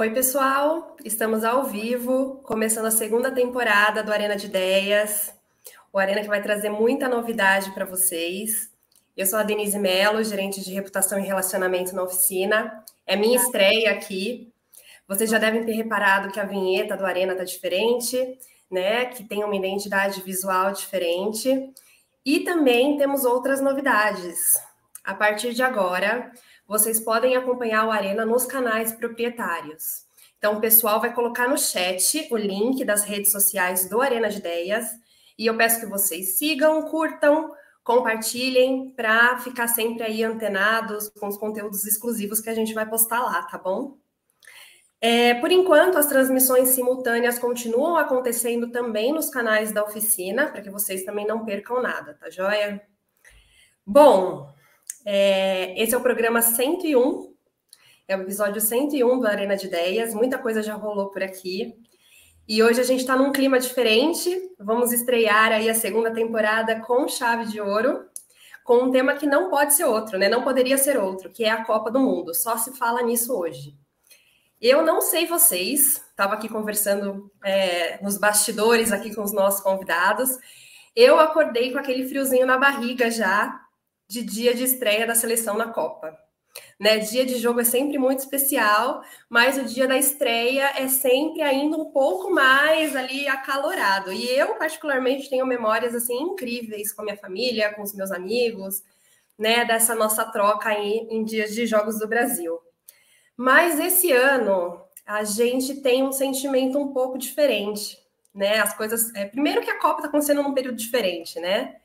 Oi, pessoal! Estamos ao vivo, começando a segunda temporada do Arena de Ideias, o Arena que vai trazer muita novidade para vocês. Eu sou a Denise Mello, gerente de reputação e relacionamento na oficina. É minha estreia aqui. Vocês já devem ter reparado que a vinheta do Arena está diferente, né? Que tem uma identidade visual diferente. E também temos outras novidades. A partir de agora, vocês podem acompanhar o Arena nos canais proprietários. Então, o pessoal vai colocar no chat o link das redes sociais do Arena de Ideias e eu peço que vocês sigam, curtam, compartilhem para ficar sempre aí antenados com os conteúdos exclusivos que a gente vai postar lá, tá bom? É, por enquanto, as transmissões simultâneas continuam acontecendo também nos canais da oficina, para que vocês também não percam nada, tá joia? Bom, é, esse é o programa 101, é o episódio 101 do Arena de Ideias, muita coisa já rolou por aqui. E hoje a gente está num clima diferente, vamos estrear aí a segunda temporada com chave de ouro, com um tema que não pode ser outro, né? Não poderia ser outro, que é a Copa do Mundo. Só se fala nisso hoje. Eu não sei vocês, estava aqui conversando é, nos bastidores aqui com os nossos convidados. Eu acordei com aquele friozinho na barriga já, de dia de estreia da seleção na Copa. Né? Dia de jogo é sempre muito especial, mas o dia da estreia é sempre ainda um pouco mais ali acalorado. E eu, particularmente, tenho memórias assim incríveis com a minha família, com os meus amigos, né? Dessa nossa troca aí em dias de jogos do Brasil. Mas esse ano a gente tem um sentimento um pouco diferente, né? As coisas. É, primeiro que a Copa está acontecendo num período diferente, né?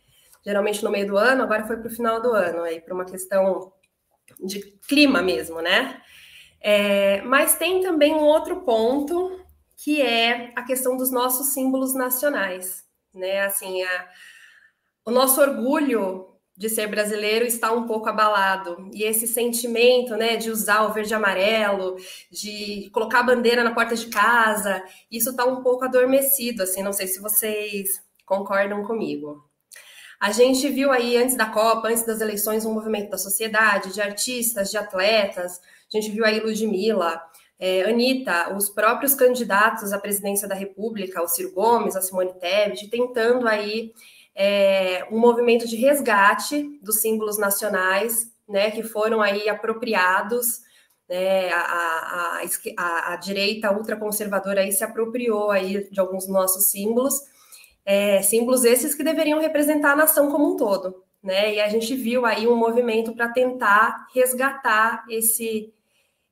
Geralmente no meio do ano, agora foi para o final do ano, aí para uma questão de clima mesmo, né? É, mas tem também um outro ponto que é a questão dos nossos símbolos nacionais, né? Assim, a, o nosso orgulho de ser brasileiro está um pouco abalado. E esse sentimento, né, de usar o verde e amarelo, de colocar a bandeira na porta de casa, isso está um pouco adormecido, assim, não sei se vocês concordam comigo. A gente viu aí antes da Copa, antes das eleições, um movimento da sociedade, de artistas, de atletas. A gente viu aí Ludmilla, é, Anitta, os próprios candidatos à presidência da República, o Ciro Gomes, a Simone Tebet, tentando aí é, um movimento de resgate dos símbolos nacionais, né, que foram aí apropriados, né, a, a, a, a direita ultraconservadora aí se apropriou aí de alguns nossos símbolos, é, símbolos esses que deveriam representar a nação como um todo, né? E a gente viu aí um movimento para tentar resgatar esse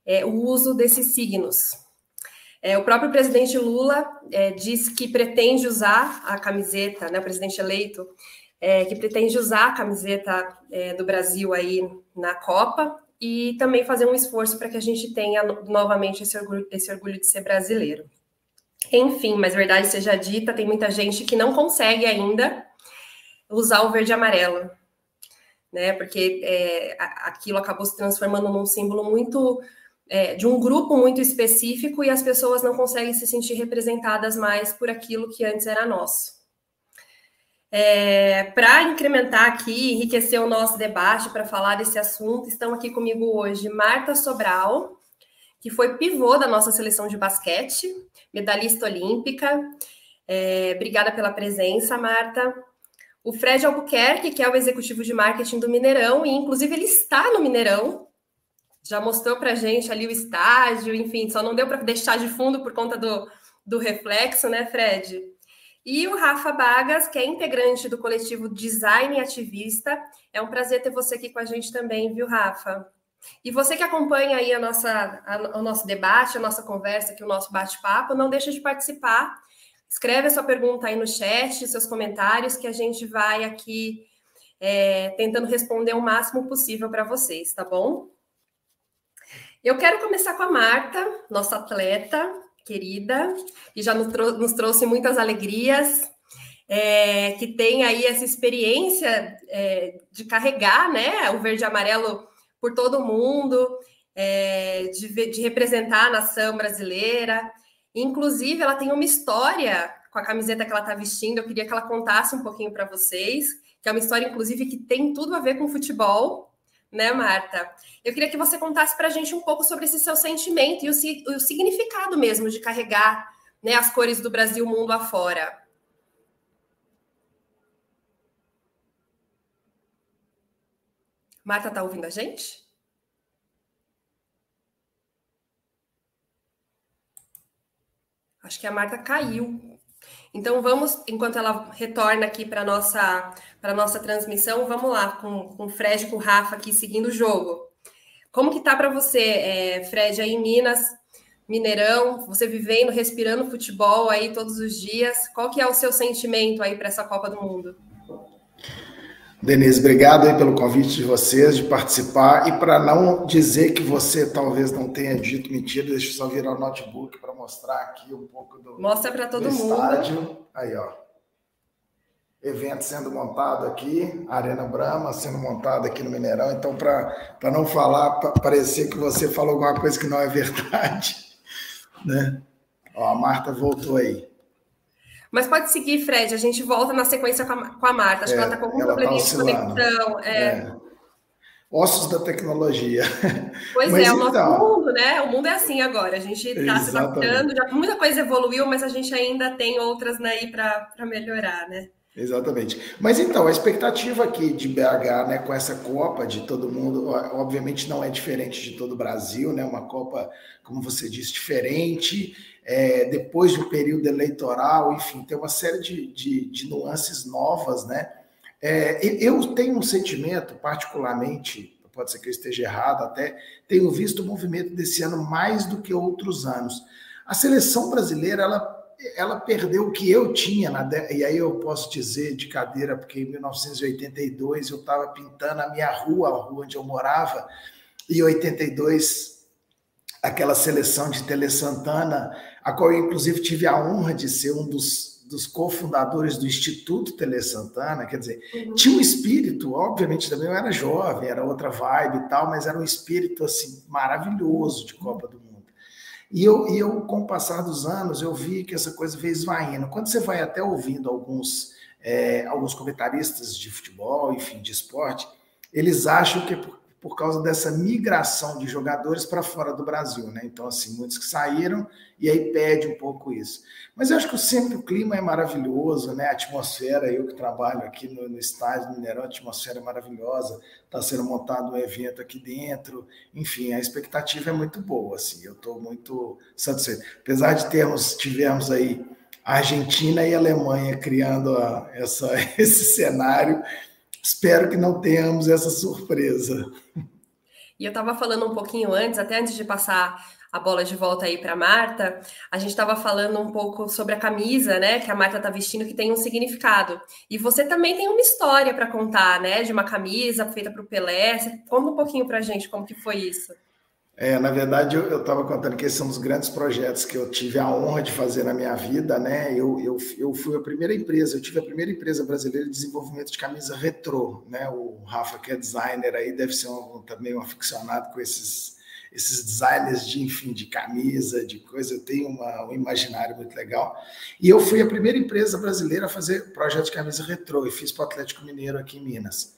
é, o uso desses signos. É, o próprio presidente Lula é, disse que pretende usar a camiseta, né? O presidente eleito é, que pretende usar a camiseta é, do Brasil aí na Copa e também fazer um esforço para que a gente tenha novamente esse orgulho, esse orgulho de ser brasileiro. Enfim, mas verdade seja dita, tem muita gente que não consegue ainda usar o verde e amarelo, né? Porque é, aquilo acabou se transformando num símbolo muito é, de um grupo muito específico e as pessoas não conseguem se sentir representadas mais por aquilo que antes era nosso. É, para incrementar aqui, enriquecer o nosso debate, para falar desse assunto, estão aqui comigo hoje Marta Sobral, que foi pivô da nossa seleção de basquete, medalhista olímpica. É, obrigada pela presença, Marta. O Fred Albuquerque, que é o executivo de marketing do Mineirão, e inclusive ele está no Mineirão, já mostrou para gente ali o estágio, enfim, só não deu para deixar de fundo por conta do, do reflexo, né, Fred? E o Rafa Bagas, que é integrante do coletivo Design Ativista. É um prazer ter você aqui com a gente também, viu, Rafa? E você que acompanha aí a nossa, a, o nosso debate, a nossa conversa, aqui, o nosso bate-papo, não deixa de participar. Escreve a sua pergunta aí no chat, seus comentários, que a gente vai aqui é, tentando responder o máximo possível para vocês, tá bom? Eu quero começar com a Marta, nossa atleta querida, que já nos, trou nos trouxe muitas alegrias, é, que tem aí essa experiência é, de carregar né, o verde e amarelo por todo mundo, é, de, de representar a nação brasileira. Inclusive, ela tem uma história com a camiseta que ela está vestindo. Eu queria que ela contasse um pouquinho para vocês, que é uma história, inclusive, que tem tudo a ver com futebol, né, Marta? Eu queria que você contasse para a gente um pouco sobre esse seu sentimento e o, o significado mesmo de carregar né, as cores do Brasil mundo afora. Marta, tá ouvindo a gente? Acho que a Marta caiu. Então vamos, enquanto ela retorna aqui para nossa para nossa transmissão, vamos lá com, com o Fred, com o Rafa aqui seguindo o jogo. Como que tá para você, é, Fred, aí em Minas, Mineirão, você vivendo, respirando futebol aí todos os dias? Qual que é o seu sentimento aí para essa Copa do Mundo? Denise, obrigado aí pelo convite de vocês de participar. E para não dizer que você talvez não tenha dito mentira, deixa eu só virar o notebook para mostrar aqui um pouco do. Mostra para todo mundo. Estádio. Aí, ó. Evento sendo montado aqui, Arena Brahma sendo montada aqui no Mineirão. Então, para não falar, para parecer que você falou alguma coisa que não é verdade, né? Ó, a Marta voltou aí. Mas pode seguir, Fred, a gente volta na sequência com a, com a Marta. Acho é, que ela está com algum tá probleminha tá de conexão. É. é. Ossos da tecnologia. Pois mas é, o nosso então... mundo, né? O mundo é assim agora. A gente está se adaptando, muita coisa evoluiu, mas a gente ainda tem outras né, aí para melhorar, né? Exatamente. Mas então, a expectativa aqui de BH, né, com essa Copa de todo mundo, obviamente não é diferente de todo o Brasil, né? Uma Copa, como você disse, diferente é, depois de um período eleitoral, enfim, tem uma série de, de, de nuances novas, né? É, eu tenho um sentimento, particularmente, pode ser que eu esteja errado até, tenho visto o movimento desse ano mais do que outros anos. A seleção brasileira, ela, ela perdeu o que eu tinha, na, e aí eu posso dizer de cadeira, porque em 1982 eu estava pintando a minha rua, a rua onde eu morava, e em 82 aquela seleção de Tele Santana a qual eu, inclusive, tive a honra de ser um dos, dos cofundadores do Instituto Tele Santana. Quer dizer, uhum. tinha um espírito, obviamente também eu era jovem, era outra vibe e tal, mas era um espírito assim maravilhoso de Copa do. E eu, eu, com o passar dos anos, eu vi que essa coisa veio esvaindo. Quando você vai até ouvindo alguns, é, alguns comentaristas de futebol, enfim, de esporte, eles acham que é por por causa dessa migração de jogadores para fora do Brasil, né? Então, assim, muitos que saíram e aí pede um pouco isso. Mas eu acho que sempre o clima é maravilhoso, né? A atmosfera, eu que trabalho aqui no, no estádio Mineirão, a atmosfera é maravilhosa, está sendo montado um evento aqui dentro, enfim, a expectativa é muito boa, assim, eu estou muito satisfeito. Apesar de termos, tivemos aí a Argentina e a Alemanha criando a, essa, esse cenário, Espero que não tenhamos essa surpresa. E eu estava falando um pouquinho antes, até antes de passar a bola de volta aí para Marta, a gente estava falando um pouco sobre a camisa, né, que a Marta está vestindo, que tem um significado. E você também tem uma história para contar, né, de uma camisa feita para o Pelé. Você conta um pouquinho para a gente como que foi isso. É, na verdade, eu estava contando que esses são os grandes projetos que eu tive a honra de fazer na minha vida, né? Eu, eu, eu fui a primeira empresa, eu tive a primeira empresa brasileira de desenvolvimento de camisa retrô, né? O Rafa, que é designer aí, deve ser um, também um aficionado com esses, esses designers de, enfim, de camisa, de coisa, eu tenho uma, um imaginário muito legal. E eu fui a primeira empresa brasileira a fazer projeto de camisa retrô e fiz para o Atlético Mineiro aqui em Minas.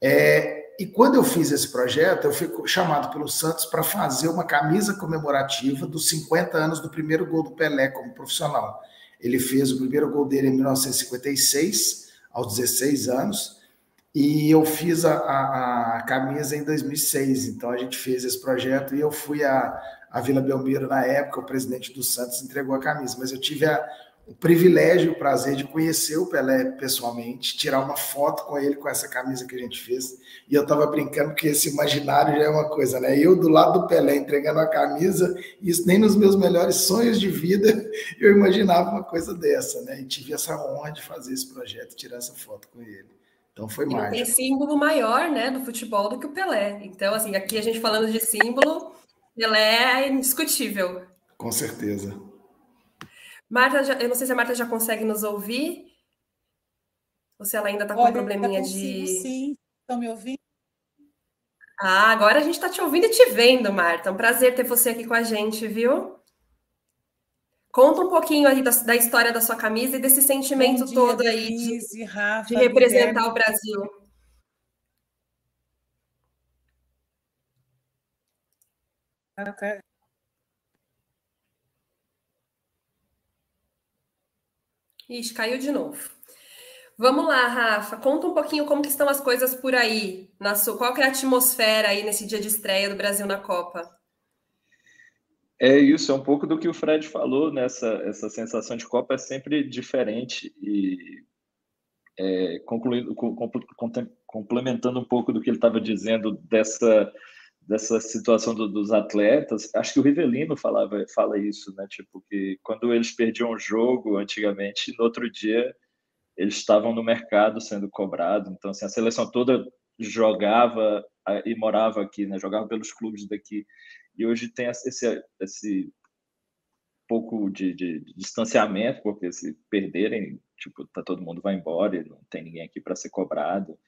É, e quando eu fiz esse projeto, eu fui chamado pelo Santos para fazer uma camisa comemorativa dos 50 anos do primeiro gol do Pelé como profissional. Ele fez o primeiro gol dele em 1956, aos 16 anos, e eu fiz a, a, a camisa em 2006. Então a gente fez esse projeto e eu fui a, a Vila Belmiro na época, o presidente do Santos entregou a camisa, mas eu tive a, o privilégio, o prazer de conhecer o Pelé pessoalmente, tirar uma foto com ele com essa camisa que a gente fez. E eu estava brincando que esse imaginário já é uma coisa, né? Eu do lado do Pelé entregando a camisa, isso nem nos meus melhores sonhos de vida eu imaginava uma coisa dessa, né? E tive essa honra de fazer esse projeto, tirar essa foto com ele. Então foi mágico. Tem símbolo maior, né, do futebol do que o Pelé. Então, assim, aqui a gente falando de símbolo, Pelé é indiscutível. Com certeza. Marta, já, eu não sei se a Marta já consegue nos ouvir. Ou se ela ainda está com um probleminha consigo, de. Sim, estão me ouvindo? Ah, agora a gente está te ouvindo e te vendo, Marta. É um prazer ter você aqui com a gente, viu? Conta um pouquinho aí da, da história da sua camisa e desse sentimento dia, todo aí de, Rafa, de representar Guilherme. o Brasil. Okay. Ixi, caiu de novo. Vamos lá, Rafa. Conta um pouquinho como que estão as coisas por aí. Na sua, qual que é a atmosfera aí nesse dia de estreia do Brasil na Copa? É isso, é um pouco do que o Fred falou, né? Essa, sensação de Copa é sempre diferente e é, concluindo, complementando um pouco do que ele estava dizendo dessa dessa situação do, dos atletas, acho que o Rivelino falava fala isso, né? Tipo que quando eles perdiam o jogo antigamente, no outro dia eles estavam no mercado sendo cobrados. Então assim, a seleção toda jogava e morava aqui, né? Jogava pelos clubes daqui. E hoje tem esse esse pouco de, de, de distanciamento, porque se perderem, tipo, tá todo mundo vai embora, e não tem ninguém aqui para ser cobrado.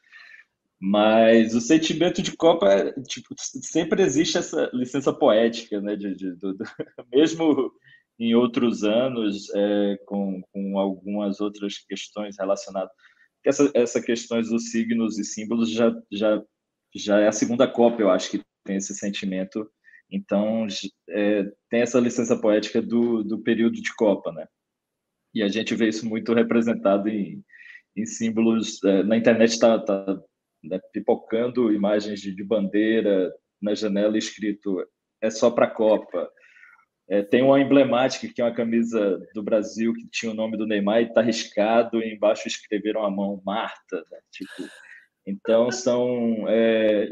Mas o sentimento de Copa, é, tipo, sempre existe essa licença poética, né? De, de, do, do, mesmo em outros anos, é, com, com algumas outras questões relacionadas. Essa, essa questões dos signos e símbolos já, já, já é a segunda Copa, eu acho que tem esse sentimento. Então, é, tem essa licença poética do, do período de Copa, né? E a gente vê isso muito representado em, em símbolos. É, na internet está tá né, pipocando imagens de, de, bandeira na janela escrito é só para a Copa. É, tem uma emblemática que é uma camisa do Brasil que tinha o nome do Neymar e está riscado e embaixo escreveram a mão Marta. Né? Tipo, então são é,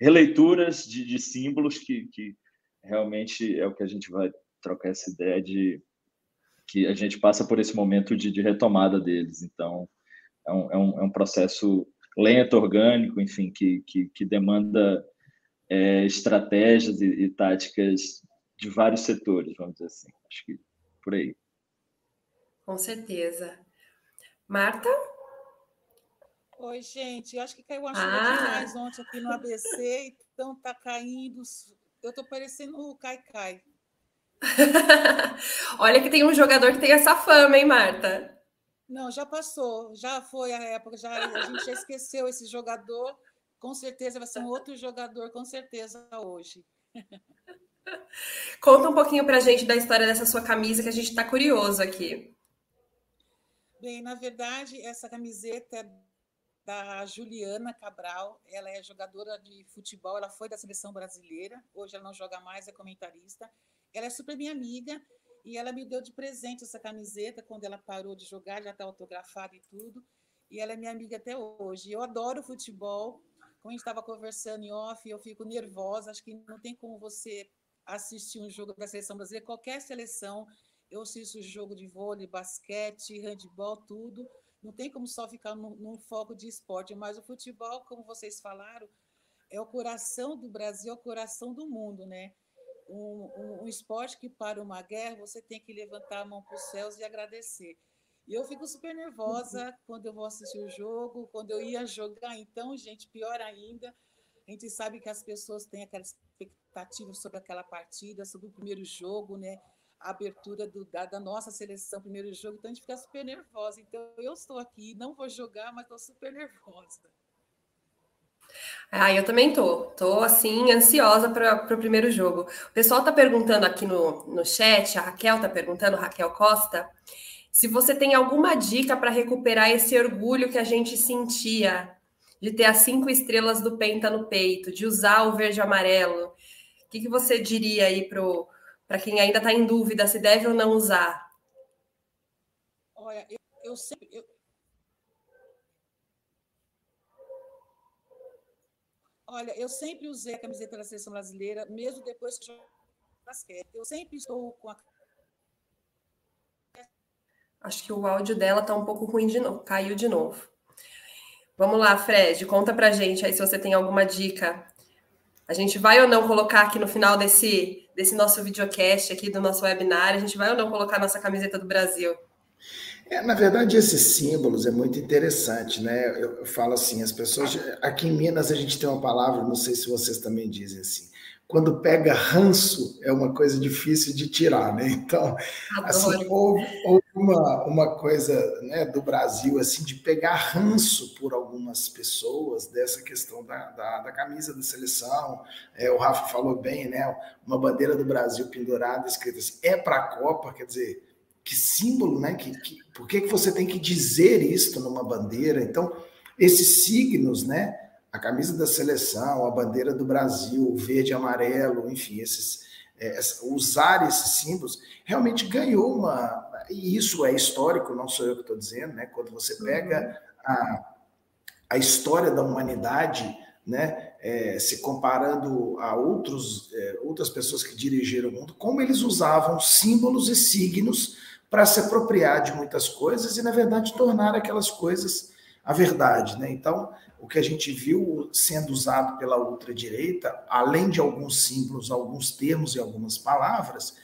releituras de, de símbolos que, que, realmente é o que a gente vai trocar essa ideia de que a gente passa por esse momento de, de retomada deles. Então é um, é um, é um processo lento, orgânico, enfim, que, que, que demanda é, estratégias e, e, táticas de vários setores, vamos dizer assim. Acho que por aí. Com certeza. Marta? Oi, gente. Eu acho que caiu uma chuva ah. demais ontem aqui no ABC, então tá caindo. Eu tô parecendo o Cai-Cai. Olha que tem um jogador que tem essa fama, hein, Marta? Não, já passou, já foi a época, já, a gente já esqueceu esse jogador. Com certeza vai ser um outro jogador, com certeza, hoje. Conta um pouquinho para a gente da história dessa sua camisa, que a gente está curioso aqui. Bem, na verdade, essa camiseta é da Juliana Cabral. Ela é jogadora de futebol, ela foi da seleção brasileira. Hoje ela não joga mais, é comentarista. Ela é super minha amiga e ela me deu de presente essa camiseta quando ela parou de jogar, já está autografada e tudo. E ela é minha amiga até hoje. Eu adoro futebol. Como a gente estava conversando em off, eu fico nervosa. Acho que não tem como você assistir um jogo da seleção brasileira, qualquer seleção. Eu assisto jogo de vôlei, basquete, handebol, tudo. Não tem como só ficar num, num foco de esporte. Mas o futebol, como vocês falaram, é o coração do Brasil, é o coração do mundo, né? Um, um, um esporte que para uma guerra, você tem que levantar a mão para os céus e agradecer. E eu fico super nervosa uhum. quando eu vou assistir o jogo, quando eu ia jogar. Então, gente, pior ainda, a gente sabe que as pessoas têm aquela expectativa sobre aquela partida, sobre o primeiro jogo, né? A abertura do, da, da, nossa seleção, primeiro jogo, então a gente fica super nervosa. Então, eu estou aqui, não vou jogar, mas estou super nervosa. Ah, eu também tô. Tô assim, ansiosa para o primeiro jogo. O pessoal tá perguntando aqui no, no chat, a Raquel tá perguntando, Raquel Costa, se você tem alguma dica para recuperar esse orgulho que a gente sentia de ter as cinco estrelas do Penta no peito, de usar o verde e amarelo. O que, que você diria aí para quem ainda está em dúvida se deve ou não usar? Olha, eu, eu sempre. Eu Olha, eu sempre usei a camiseta da seleção brasileira, mesmo depois que basquete. Eu sempre estou com a. Acho que o áudio dela está um pouco ruim de novo, caiu de novo. Vamos lá, Fred, conta pra gente aí se você tem alguma dica. A gente vai ou não colocar aqui no final desse, desse nosso videocast aqui do nosso webinar, a gente vai ou não colocar nossa camiseta do Brasil? É, na verdade, esses símbolos é muito interessante, né? Eu, eu, falo assim, as pessoas. Aqui em Minas a gente tem uma palavra, não sei se vocês também dizem assim, quando pega ranço, é uma coisa difícil de tirar, né? Então, assim, houve, houve, uma, uma coisa né, do Brasil, assim, de pegar ranço por algumas pessoas dessa questão da, da, da camisa da seleção. É, o Rafa falou bem, né? Uma bandeira do Brasil pendurada, escrita assim, é para a Copa, quer dizer, que símbolo, né? Que, que, por que, que você tem que dizer isto numa bandeira? Então, esses signos, né? a camisa da seleção, a bandeira do Brasil, o verde e amarelo, enfim, esses, é, usar esses símbolos, realmente ganhou uma. E isso é histórico, não sou eu que estou dizendo, né? Quando você pega a, a história da humanidade, né? É, se comparando a outros, é, outras pessoas que dirigiram o mundo, como eles usavam símbolos e signos para se apropriar de muitas coisas e, na verdade, tornar aquelas coisas a verdade. Né? Então, o que a gente viu sendo usado pela ultradireita, além de alguns símbolos, alguns termos e algumas palavras,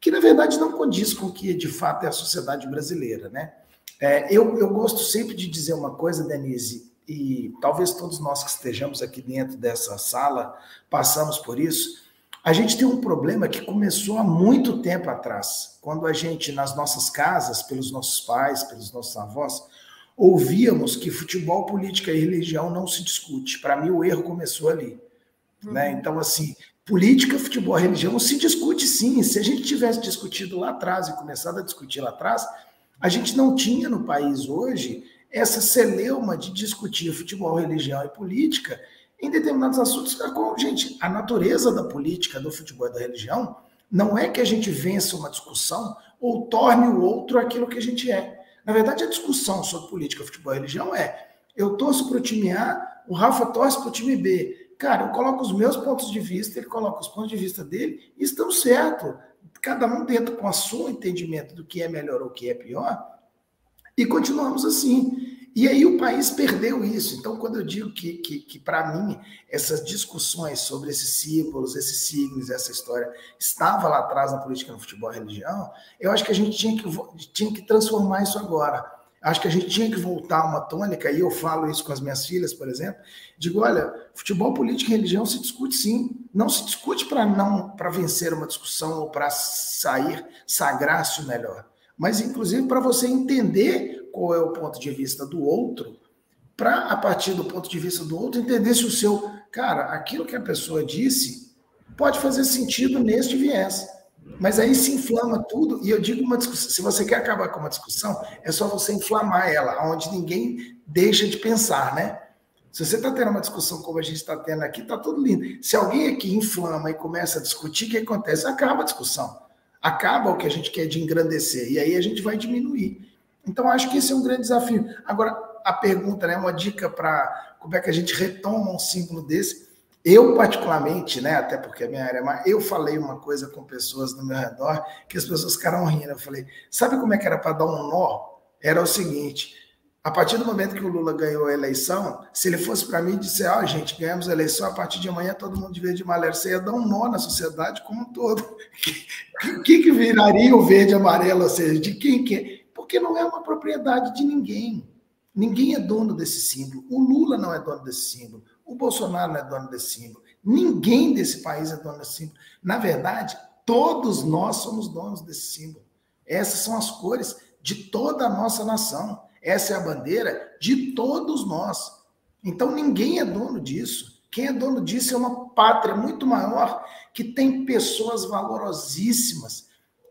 que na verdade não condiz com o que de fato é a sociedade brasileira. Né? É, eu, eu gosto sempre de dizer uma coisa, Denise, e talvez todos nós que estejamos aqui dentro dessa sala passamos por isso. A gente tem um problema que começou há muito tempo atrás, quando a gente, nas nossas casas, pelos nossos pais, pelos nossos avós, ouvíamos que futebol, política e religião não se discute. Para mim, o erro começou ali. Uhum. Né? Então, assim, política, futebol, religião se discute sim. Se a gente tivesse discutido lá atrás e começado a discutir lá atrás, a gente não tinha no país hoje essa celeuma de discutir futebol, religião e política em determinados assuntos. Gente, a natureza da política, do futebol e da religião não é que a gente vença uma discussão ou torne o outro aquilo que a gente é. Na verdade, a discussão sobre política, futebol e religião é: eu torço para o time A, o Rafa torce para o time B. Cara, eu coloco os meus pontos de vista, ele coloca os pontos de vista dele, e estamos certo. Cada um dentro com o seu entendimento do que é melhor ou o que é pior, e continuamos assim. E aí o país perdeu isso. Então, quando eu digo que, que, que para mim, essas discussões sobre esses símbolos, esses signos, essa história, estava lá atrás na política, no futebol e religião, eu acho que a gente tinha que, tinha que transformar isso agora. Acho que a gente tinha que voltar a uma tônica, e eu falo isso com as minhas filhas, por exemplo. Digo, olha, futebol, política e religião se discute sim. Não se discute para não para vencer uma discussão ou para sair, sagrar-se o melhor. Mas, inclusive, para você entender qual é o ponto de vista do outro, para, a partir do ponto de vista do outro, entender se o seu. Cara, aquilo que a pessoa disse pode fazer sentido neste viés. Mas aí se inflama tudo, e eu digo uma discussão: se você quer acabar com uma discussão, é só você inflamar ela, onde ninguém deixa de pensar, né? Se você está tendo uma discussão como a gente está tendo aqui, está tudo lindo. Se alguém aqui inflama e começa a discutir, o que acontece? Acaba a discussão. Acaba o que a gente quer de engrandecer. E aí a gente vai diminuir. Então, acho que esse é um grande desafio. Agora, a pergunta, né, uma dica para como é que a gente retoma um símbolo desse. Eu, particularmente, né, até porque a minha área é mais, eu falei uma coisa com pessoas no meu redor que as pessoas ficaram rindo. Eu falei, sabe como é que era para dar um nó? Era o seguinte: a partir do momento que o Lula ganhou a eleição, se ele fosse para mim e disse, ó, oh, gente, ganhamos a eleição, a partir de amanhã todo mundo de verde e amarelo, você ia dar um nó na sociedade como um todo. O que, que viraria o verde e amarelo? Ou seja, de quem que? Porque não é uma propriedade de ninguém. Ninguém é dono desse símbolo. O Lula não é dono desse símbolo. O Bolsonaro não é dono desse símbolo. Ninguém desse país é dono desse símbolo. Na verdade, todos nós somos donos desse símbolo. Essas são as cores de toda a nossa nação. Essa é a bandeira de todos nós. Então ninguém é dono disso. Quem é dono disso é uma pátria muito maior que tem pessoas valorosíssimas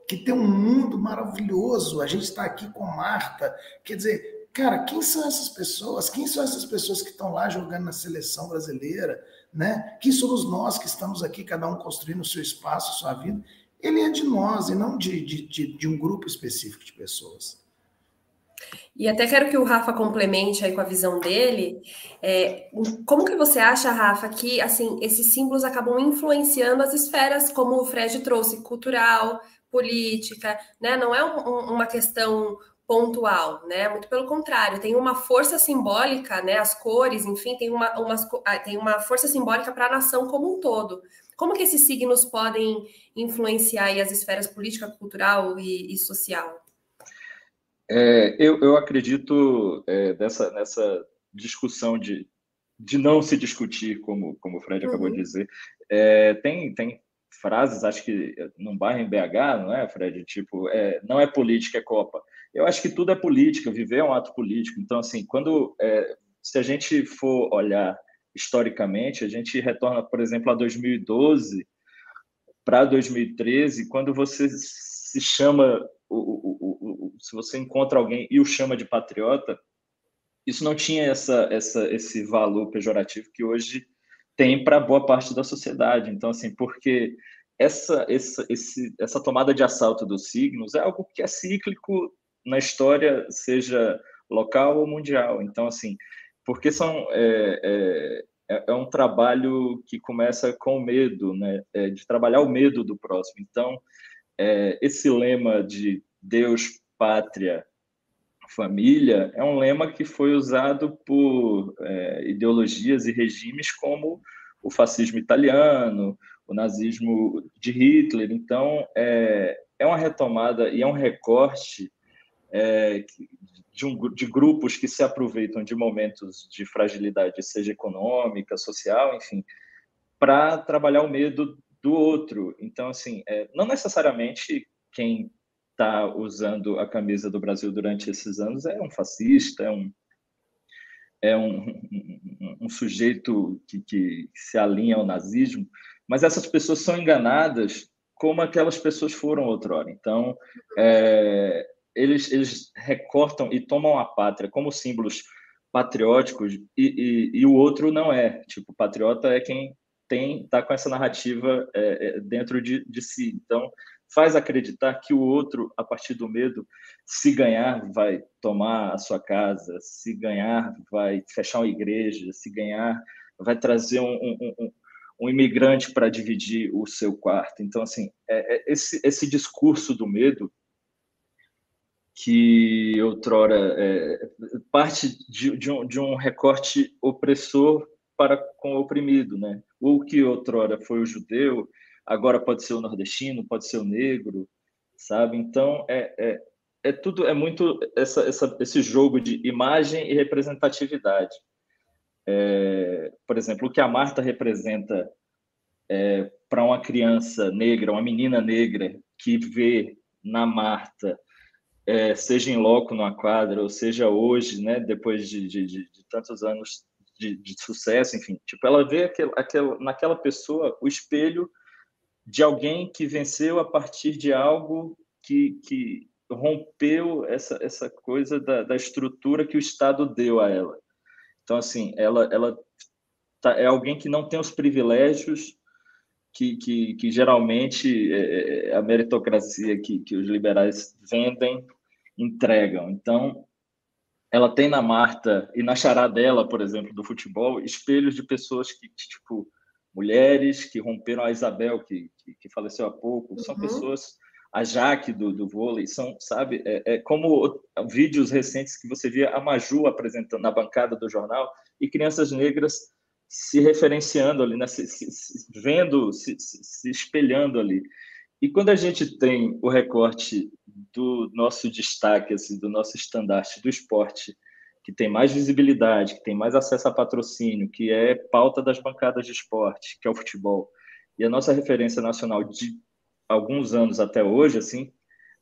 que tem um mundo maravilhoso. A gente está aqui com Marta. Quer dizer, cara, quem são essas pessoas? Quem são essas pessoas que estão lá jogando na seleção brasileira? Né? Quem somos nós que estamos aqui, cada um construindo o seu espaço, a sua vida? Ele é de nós e não de, de, de, de um grupo específico de pessoas. E até quero que o Rafa complemente aí com a visão dele. É, como que você acha, Rafa, que assim esses símbolos acabam influenciando as esferas, como o Fred trouxe, cultural, política, né? Não é um, uma questão pontual, né? Muito pelo contrário, tem uma força simbólica, né? As cores, enfim, tem uma, uma, ah, tem uma força simbólica para a nação como um todo. Como que esses signos podem influenciar as esferas política, cultural e, e social? É, eu, eu acredito é, dessa, nessa discussão de de não se discutir, como, como o Fred uhum. acabou de uhum. dizer. É, tem, tem frases, acho que num bairro em BH, não é, Fred? Tipo, é, não é política, é Copa. Eu acho que tudo é política, viver é um ato político. Então, assim, quando é, se a gente for olhar historicamente, a gente retorna, por exemplo, a 2012 para 2013, quando você se chama, o, o, o, se você encontra alguém e o chama de patriota, isso não tinha essa, essa, esse valor pejorativo que hoje tem para boa parte da sociedade. Então, assim, porque essa, essa, esse, essa tomada de assalto dos signos é algo que é cíclico na história, seja local ou mundial. Então, assim, porque são é, é, é, é um trabalho que começa com medo, né? É, de trabalhar o medo do próximo. Então, é, esse lema de Deus, pátria, família é um lema que foi usado por é, ideologias e regimes como o fascismo italiano, o nazismo de Hitler. Então, é, é uma retomada e é um recorte é, de, um, de grupos que se aproveitam de momentos de fragilidade, seja econômica, social, enfim, para trabalhar o medo do outro. Então, assim, é, não necessariamente quem está usando a camisa do Brasil durante esses anos é um fascista, é um é um, um, um sujeito que, que se alinha ao nazismo, mas essas pessoas são enganadas como aquelas pessoas foram outrora. Então, é, eles, eles recortam e tomam a pátria como símbolos patrióticos e, e, e, o outro não é. Tipo, patriota é quem tem tá com essa narrativa é, é, dentro de, de si. Então, faz acreditar que o outro, a partir do medo, se ganhar, vai tomar a sua casa, se ganhar, vai fechar uma igreja, se ganhar, vai trazer um, um, um, um imigrante para dividir o seu quarto. Então, assim, é, é esse, esse discurso do medo que outrora é, parte de, de, um, de um recorte opressor para com o oprimido, né? O que outrora foi o judeu, agora pode ser o nordestino, pode ser o negro, sabe? Então é, é, é tudo é muito essa, essa, esse jogo de imagem e representatividade. É, por exemplo, o que a Marta representa é, para uma criança negra, uma menina negra que vê na Marta é, seja em loco numa quadra, ou seja hoje, né, depois de, de, de, de tantos anos de, sucesso, enfim, tipo, ela vê aquel, aquel, naquela pessoa o espelho de alguém que venceu a partir de algo que, que rompeu essa, essa coisa da, da estrutura que o Estado deu a ela. Então, assim, ela, ela tá, é alguém que não tem os privilégios que, que, que geralmente é, é a meritocracia que, que os liberais vendem entregam. Então, ela tem na Marta e na charadela, por exemplo, do futebol, espelhos de pessoas que, tipo, mulheres que romperam a Isabel, que, que, que faleceu há pouco, uhum. são pessoas, a Jaque do, do vôlei, são, sabe, é, é, como vídeos recentes que você via a Maju apresentando na bancada do jornal e crianças negras se referenciando ali, né, se, se, se vendo, se, se espelhando ali. E quando a gente tem o recorte do nosso destaque, assim, do nosso estandarte do esporte, que tem mais visibilidade, que tem mais acesso a patrocínio, que é pauta das bancadas de esporte, que é o futebol, e a nossa referência nacional de alguns anos até hoje, assim,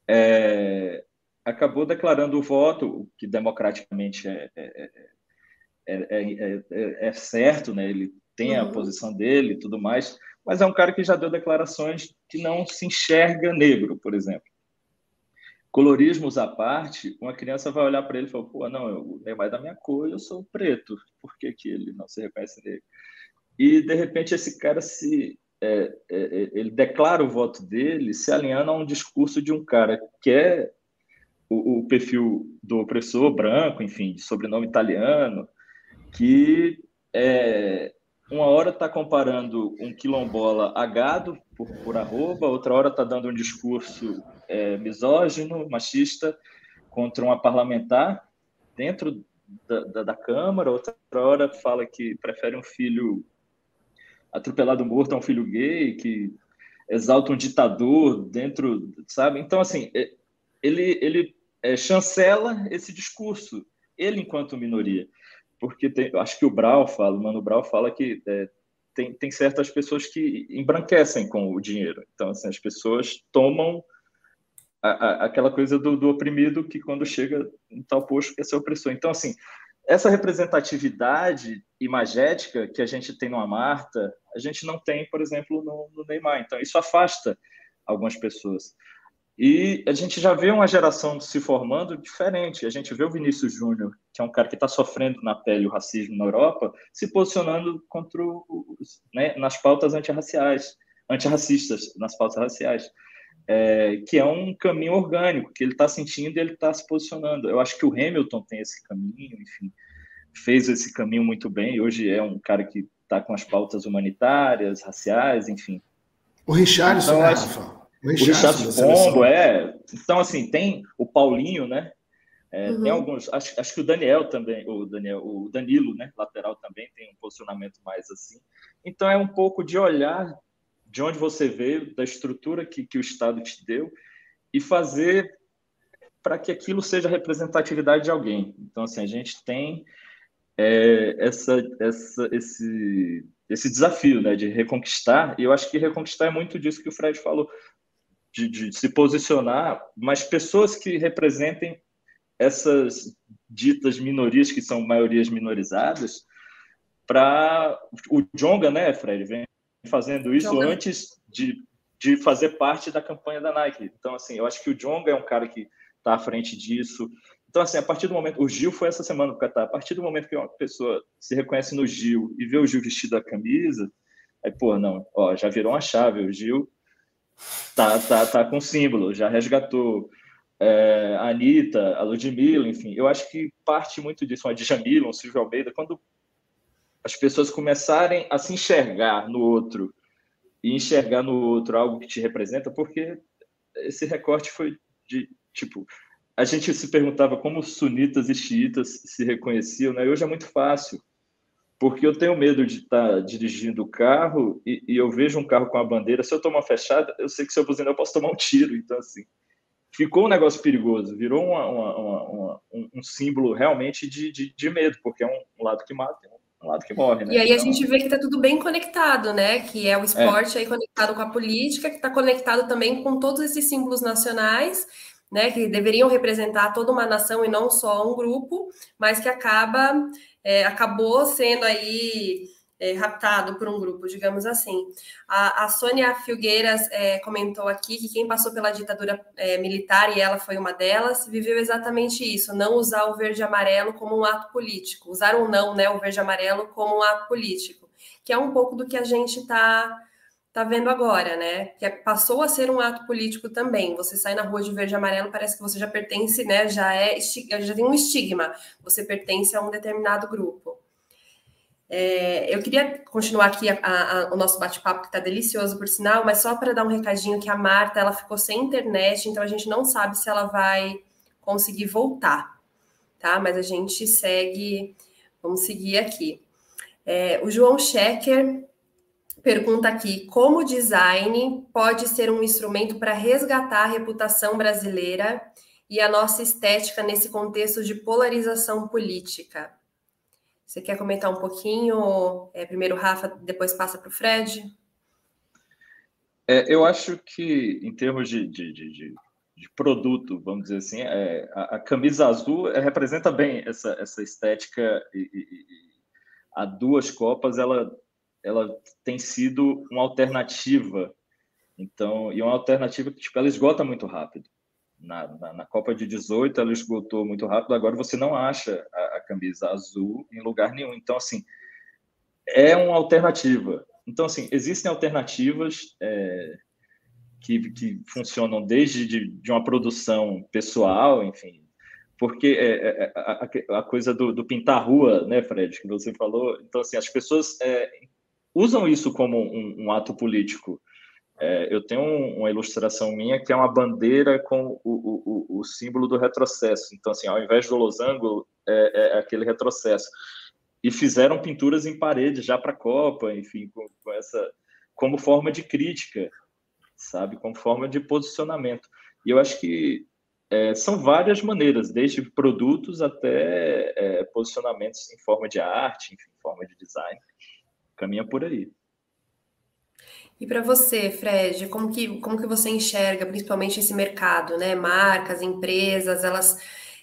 é, acabou declarando o voto, que democraticamente é, é, é, é certo, né? ele tem a uhum. posição dele e tudo mais, mas é um cara que já deu declarações que não se enxerga negro, por exemplo. Colorismos à parte, uma criança vai olhar para ele e falar: pô, não, o Neymar é da minha cor, eu sou preto, por que, que ele não se reconhece negro? E, de repente, esse cara se. É, é, é, ele declara o voto dele se alinhando a um discurso de um cara que é o, o perfil do opressor branco, enfim, de sobrenome italiano, que é, uma hora está comparando um quilombola a gado por, por arroba, outra hora está dando um discurso é, misógino, machista, contra uma parlamentar dentro da, da, da, Câmara, outra hora fala que prefere um filho atropelado morto a um filho gay, que exalta um ditador dentro, sabe? Então, assim, é, ele, ele é, chancela esse discurso, ele enquanto minoria. Porque tem, acho que o Brau fala, o Mano Brau fala que é, tem, tem certas pessoas que embranquecem com o dinheiro. Então, assim, as pessoas tomam a, a, aquela coisa do, do, oprimido que quando chega em tal posto quer ser opressor. Então, assim, essa representatividade imagética que a gente tem no Marta, a gente não tem, por exemplo, no, no Neymar. Então, isso afasta algumas pessoas. E a gente já vê uma geração se formando diferente. A gente vê o Vinícius Júnior, que é um cara que está sofrendo na pele o racismo na Europa, se posicionando contra os, né, nas pautas antirraciais, antirracistas, nas pautas raciais. É, que é um caminho orgânico, que ele está sentindo e ele está se posicionando. Eu acho que o Hamilton tem esse caminho, enfim, fez esse caminho muito bem. Hoje é um cara que está com as pautas humanitárias, raciais, enfim. O Richardson, então, né, Rafa? O Richard Pombo, é. Então, assim, tem o Paulinho, né? É, uhum. Tem alguns. Acho, acho que o Daniel também, o Daniel, o Danilo, né? Lateral também tem um posicionamento mais assim. Então é um pouco de olhar de onde você veio, da estrutura que, que o Estado te deu, e fazer para que aquilo seja representatividade de alguém. Então, assim, a gente tem é, essa, essa, esse, esse desafio né, de reconquistar, e eu acho que reconquistar é muito disso que o Fred falou de, de se posicionar, mas pessoas que representem essas ditas minorias, que são maiorias minorizadas, para o Jonga, né, Fred, vem fazendo isso Jonga. antes de, de fazer parte da campanha da Nike. Então, assim, eu acho que o Jonga é um cara que está à frente disso. Então, assim, a partir do momento. O Gil foi essa semana no Catar. A partir do momento que uma pessoa se reconhece no Gil e vê o Gil vestido a camisa, aí, pô, não, ó, já virou uma chave. O Gil tá, tá, tá com símbolo, já resgatou é, a Anitta, a Ludmilla, enfim. Eu acho que parte muito disso, a Djamila, um Silvio Almeida, quando as pessoas começarem a se enxergar no outro e enxergar no outro algo que te representa, porque esse recorte foi de, tipo, a gente se perguntava como sunitas e xiitas se reconheciam, né? Hoje é muito fácil porque eu tenho medo de estar tá dirigindo o carro e, e, eu vejo um carro com a bandeira, se eu tomar fechada, eu sei que se eu buzinar eu posso tomar um tiro, então assim, ficou um negócio perigoso, virou uma, uma, uma, um, um, símbolo realmente de, de, de, medo, porque é um, lado que mata, um lado que morre, né? E aí então... a gente vê que está tudo bem conectado, né? Que é o esporte é. aí conectado com a política, que está conectado também com todos esses símbolos nacionais, né, que deveriam representar toda uma nação e não só um grupo, mas que acaba é, acabou sendo aí é, raptado por um grupo, digamos assim. A, a Sônia Filgueiras é, comentou aqui que quem passou pela ditadura é, militar, e ela foi uma delas, viveu exatamente isso, não usar o verde e amarelo como um ato político, usar ou não né, o verde e amarelo como um ato político, que é um pouco do que a gente está tá vendo agora, né? Que é, passou a ser um ato político também. Você sai na rua de verde e amarelo, parece que você já pertence, né? Já é já tem um estigma. Você pertence a um determinado grupo. É, eu queria continuar aqui a, a, o nosso bate-papo, que está delicioso, por sinal, mas só para dar um recadinho que a Marta ela ficou sem internet, então a gente não sabe se ela vai conseguir voltar, tá? Mas a gente segue, vamos seguir aqui. É, o João Schecker pergunta aqui: como o design pode ser um instrumento para resgatar a reputação brasileira e a nossa estética nesse contexto de polarização política? Você quer comentar um pouquinho? É, primeiro, Rafa, depois passa para o Fred. É, eu acho que, em termos de, de, de, de produto, vamos dizer assim, é, a, a, camisa azul é, representa bem essa, essa estética e, e, e a duas copas ela ela tem sido uma alternativa. Então, e uma alternativa que tipo, ela esgota muito rápido. Na, na, na, Copa de 18 ela esgotou muito rápido, agora você não acha a, a, camisa azul em lugar nenhum. Então, assim, é uma alternativa. Então, assim, existem alternativas é, que, que funcionam desde de, de, uma produção pessoal, enfim, porque é, é, é a, a, coisa do, do, pintar rua, né, Fred, que você falou. Então, assim, as pessoas é, usam isso como um, um ato político. É, eu tenho um, uma ilustração minha que é uma bandeira com o, o, o, símbolo do retrocesso. Então, assim, ao invés do losango, é, é aquele retrocesso. E fizeram pinturas em parede já para a Copa, enfim, com, com, essa como forma de crítica, sabe, como forma de posicionamento. E eu acho que é, são várias maneiras, desde produtos até é, posicionamentos em forma de arte, enfim, em forma de design. Caminha por aí. E para você, Fred, como que, como que você enxerga principalmente esse mercado, né? Marcas, empresas, elas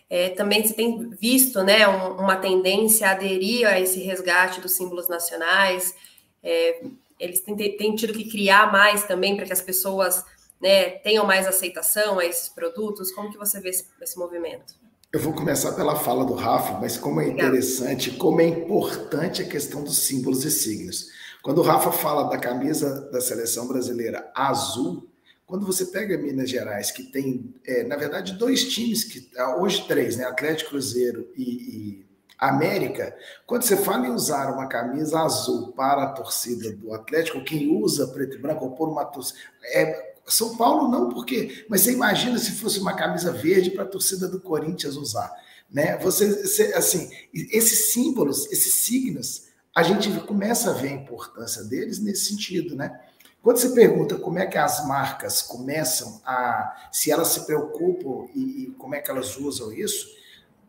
é, também se tem visto né, um, uma tendência a aderir a esse resgate dos símbolos nacionais. É, eles têm, têm, tido que criar mais também para que as pessoas né, tenham mais aceitação a esses produtos. Como que você vê esse, esse movimento? Eu vou começar pela fala do Rafa, mas como é interessante, como é importante a questão dos símbolos e signos. Quando o Rafa fala da camisa da seleção brasileira azul, quando você pega Minas Gerais, que tem, é, na verdade, dois times, que ah, hoje três, né? Atlético Cruzeiro e, e América, quando você fala em usar uma camisa azul para a torcida do Atlético, quem usa preto e branco, ou por uma torcida. É, São Paulo não, porque. Mas você imagina se fosse uma camisa verde para a torcida do Corinthians usar. Né? Você, assim, esses símbolos, esses signos, a gente começa a ver a importância deles nesse sentido, né? Quando você pergunta como é que as marcas começam a, se elas se preocupam e, e como é que elas usam isso,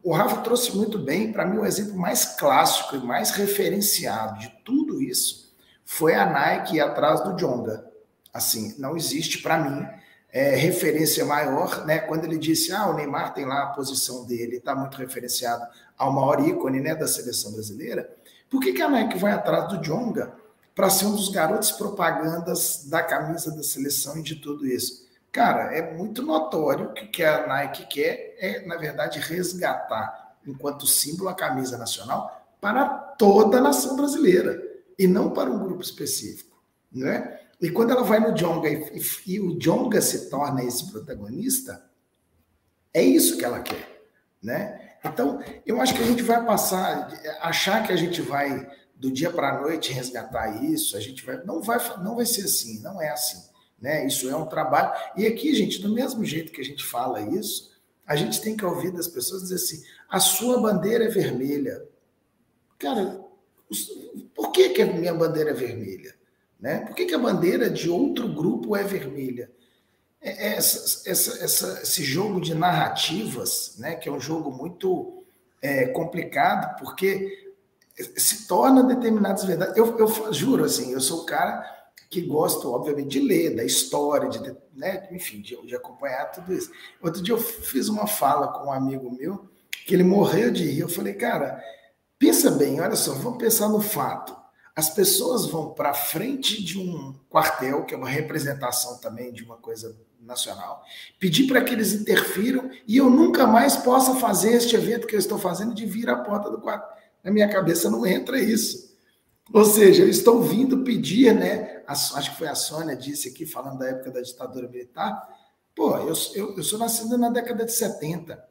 o Rafa trouxe muito bem, para mim, o exemplo mais clássico e mais referenciado de tudo isso foi a Nike atrás do Jonga. Assim, não existe para mim é, referência maior, né? Quando ele disse, ah, o Neymar tem lá a posição dele, está muito referenciado ao maior ícone né, da seleção brasileira. Por que, que a Nike vai atrás do Jonga para ser um dos garotos propagandas da camisa da seleção e de tudo isso? Cara, é muito notório que o que a Nike quer é, na verdade, resgatar, enquanto símbolo, a camisa nacional para toda a nação brasileira e não para um grupo específico, né? E quando ela vai no Jonga e, e o Jonga se torna esse protagonista, é isso que ela quer, né? Então, eu acho que a gente vai passar, achar que a gente vai do dia para a noite resgatar isso, a gente vai não vai não vai ser assim, não é assim, né? Isso é um trabalho. E aqui, gente, do mesmo jeito que a gente fala isso, a gente tem que ouvir das pessoas dizer assim: "A sua bandeira é vermelha". Cara, por que que a minha bandeira é vermelha? Né? Por que, que a bandeira de outro grupo é vermelha? É, é essa, essa, essa, esse jogo de narrativas, né, que é um jogo muito é, complicado, porque se torna determinadas verdades. Eu, eu juro, assim, eu sou o cara que gosto, obviamente, de ler, da história, de, né, enfim, de, de acompanhar tudo isso. Outro dia eu fiz uma fala com um amigo meu, que ele morreu de rir. Eu falei, cara, pensa bem, olha só, vamos pensar no fato as pessoas vão para frente de um quartel, que é uma representação também de uma coisa nacional, pedir para que eles interfiram e eu nunca mais possa fazer este evento que eu estou fazendo de vir à porta do quartel. Na minha cabeça não entra isso. Ou seja, eu estou vindo pedir, né? acho que foi a Sônia disse aqui, falando da época da ditadura militar. Pô, eu, eu, eu sou nascido na década de 70.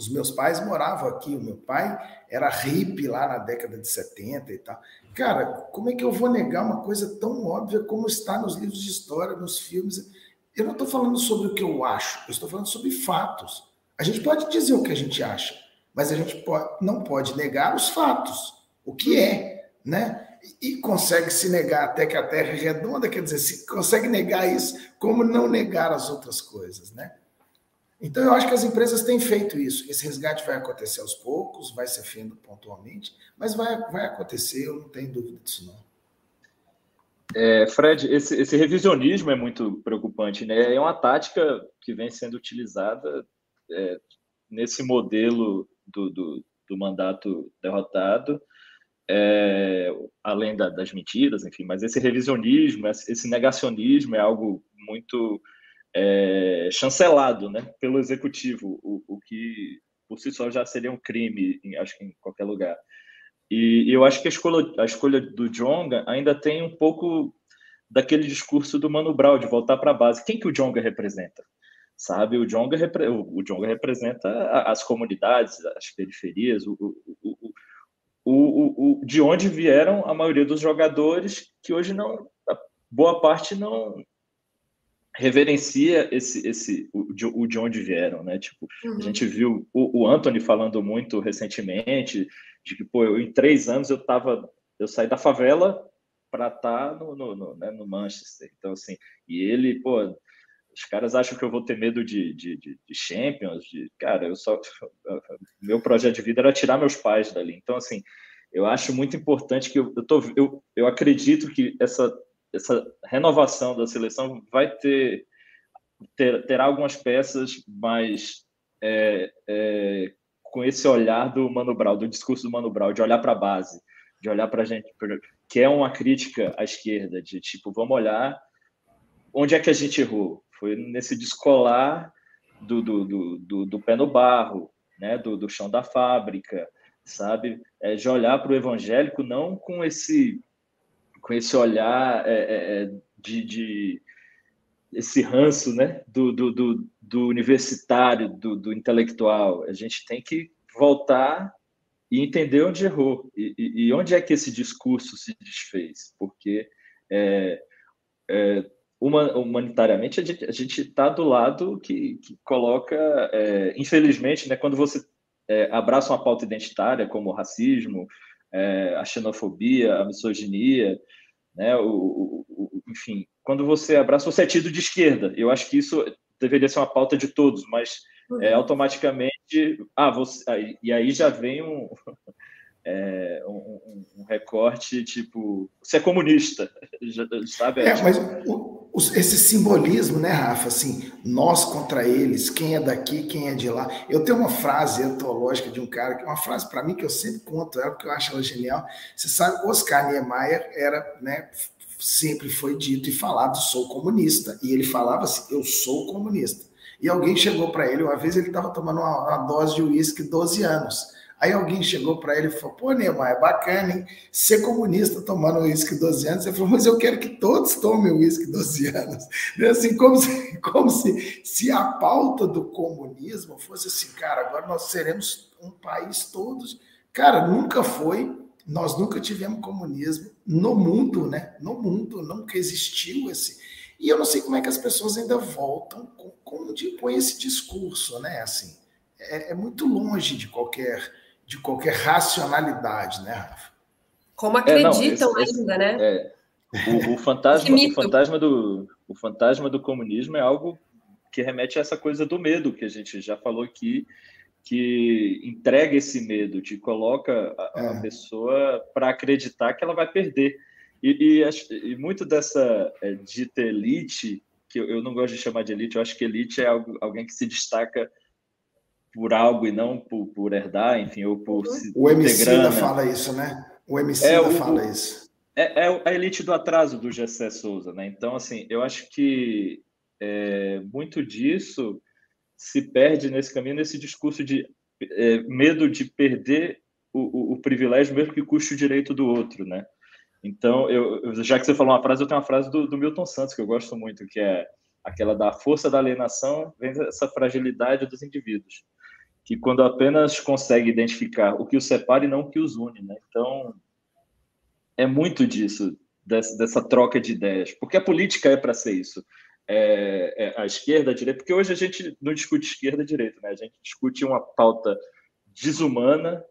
Os meus pais moravam aqui, o meu pai era hippie lá na década de 70 e tal. Cara, como é que eu vou negar uma coisa tão óbvia como está nos livros de história, nos filmes? Eu não estou falando sobre o que eu acho, eu estou falando sobre fatos. A gente pode dizer o que a gente acha, mas a gente pode, não pode negar os fatos, o que é, né? E consegue se negar até que a Terra é redonda, quer dizer, se consegue negar isso, como não negar as outras coisas, né? Então, eu acho que as empresas têm feito isso. Esse resgate vai acontecer aos poucos, vai ser feito pontualmente, mas vai, vai acontecer, eu não tenho dúvida disso, não. É, Fred, esse, esse, revisionismo é muito preocupante, né? É uma tática que vem sendo utilizada é, nesse modelo do, do, do mandato derrotado, é, além da, das mentiras, enfim, mas esse revisionismo, esse negacionismo é algo muito é, chancelado né, pelo executivo, o, o, que por si só já seria um crime, em, acho que em qualquer lugar. E, eu acho que a escolha, a escolha do Jonga ainda tem um pouco daquele discurso do Mano Brown de voltar para a base. Quem que o Jonga representa? Sabe, o Jonga, o Jonga representa as comunidades, as periferias, o, o, o, o, de onde vieram a maioria dos jogadores que hoje não, boa parte não, reverencia esse, esse o, de, o de onde vieram, né? Tipo, uhum. a gente viu o, o Anthony falando muito recentemente de que, pô, eu, em três anos eu tava, eu saí da favela para estar tá no, no, no, né, no, Manchester. Então, assim, e ele, pô, os caras acham que eu vou ter medo de, de, de, de Champions, de, cara, eu só meu projeto de vida era tirar meus pais dali. Então assim, eu acho muito importante que eu, eu, tô, eu, eu acredito que essa essa renovação da seleção vai ter, ter terá algumas peças mais é, é, com esse olhar do Mano Brown, do discurso do Mano Brown, de olhar para a base, de olhar para a gente, que é uma crítica à esquerda, de tipo, vamos olhar onde é que a gente errou. Foi nesse descolar do, do, do, do, do pé no barro, né, do, do chão da fábrica, sabe? É, de olhar para o evangélico não com esse com esse olhar é, é, é, de, de, esse ranço, né, do, do, do, do universitário, do, do, intelectual. A gente tem que voltar e entender onde errou e, e, e onde é que esse discurso se desfez, porque é, é, uma, humanitariamente a gente está do lado que, que coloca, é, infelizmente, né, quando você abraça uma pauta identitária como o racismo, é, a xenofobia, a misoginia, né, o, o, o, enfim, quando você abraça, você é tido de esquerda. Eu acho que isso deveria ser uma pauta de todos, mas uhum. é, automaticamente, ah, você, e aí já vem um, é, um, um, recorte tipo, você é comunista, sabe? É, mas o, o, esse simbolismo, né, Rafa? Assim, nós contra eles, quem é daqui, quem é de lá. Eu tenho uma frase etológica de um cara, que é uma frase para mim que eu sempre conto ela, porque eu acho ela genial. Você sabe, Oscar Niemeyer era, né, sempre foi dito e falado, sou comunista. E ele falava assim, eu sou comunista. E alguém chegou para ele, uma vez ele estava tomando uma, uma dose de uísque 12 anos. Aí alguém chegou para ele e falou: Pô, Neymar, é bacana, hein? Ser comunista tomando uísque 12 anos. Ele falou: Mas eu quero que todos tomem uísque 12 anos. Assim, como, se, como se, se a pauta do comunismo fosse assim, cara, agora nós seremos um país todos. Cara, nunca foi, nós nunca tivemos comunismo no mundo, né? No mundo, nunca existiu esse. E eu não sei como é que as pessoas ainda voltam com, com, com esse discurso, né? Assim, é, é muito longe de qualquer de qualquer racionalidade, né, Rafa? Como acreditam é, não, esse, ainda, né? É, o, o, fantasma, o, fantasma do, o fantasma do comunismo é algo que remete a essa coisa do medo que a gente já falou aqui, que entrega esse medo, te coloca a, é. a pessoa para acreditar que ela vai perder. E, e, e muito dessa é, dita elite, que eu, eu, não gosto de chamar de elite, eu acho que elite é algo, alguém que se destaca por algo e não por, por herdar, enfim, ou por uhum. O MC fala isso, né? O MC é, fala isso. É, é, a elite do atraso do Gessé Souza, né? Então, assim, eu acho que é, muito disso se perde nesse caminho, nesse discurso de é, medo de perder o, o, o, privilégio, mesmo que custe o direito do outro, né? Então, eu, já que você falou uma frase, eu tenho uma frase do, do Milton Santos que eu gosto muito, que é aquela da força da alienação vem essa fragilidade dos indivíduos que quando apenas consegue identificar o que os separa e não o que os une, né? Então, é muito disso, dessa, dessa troca de ideias, porque a política é para ser isso. É, é a esquerda, a direita, porque hoje a gente não discute esquerda e direita, né? A gente discute uma pauta desumana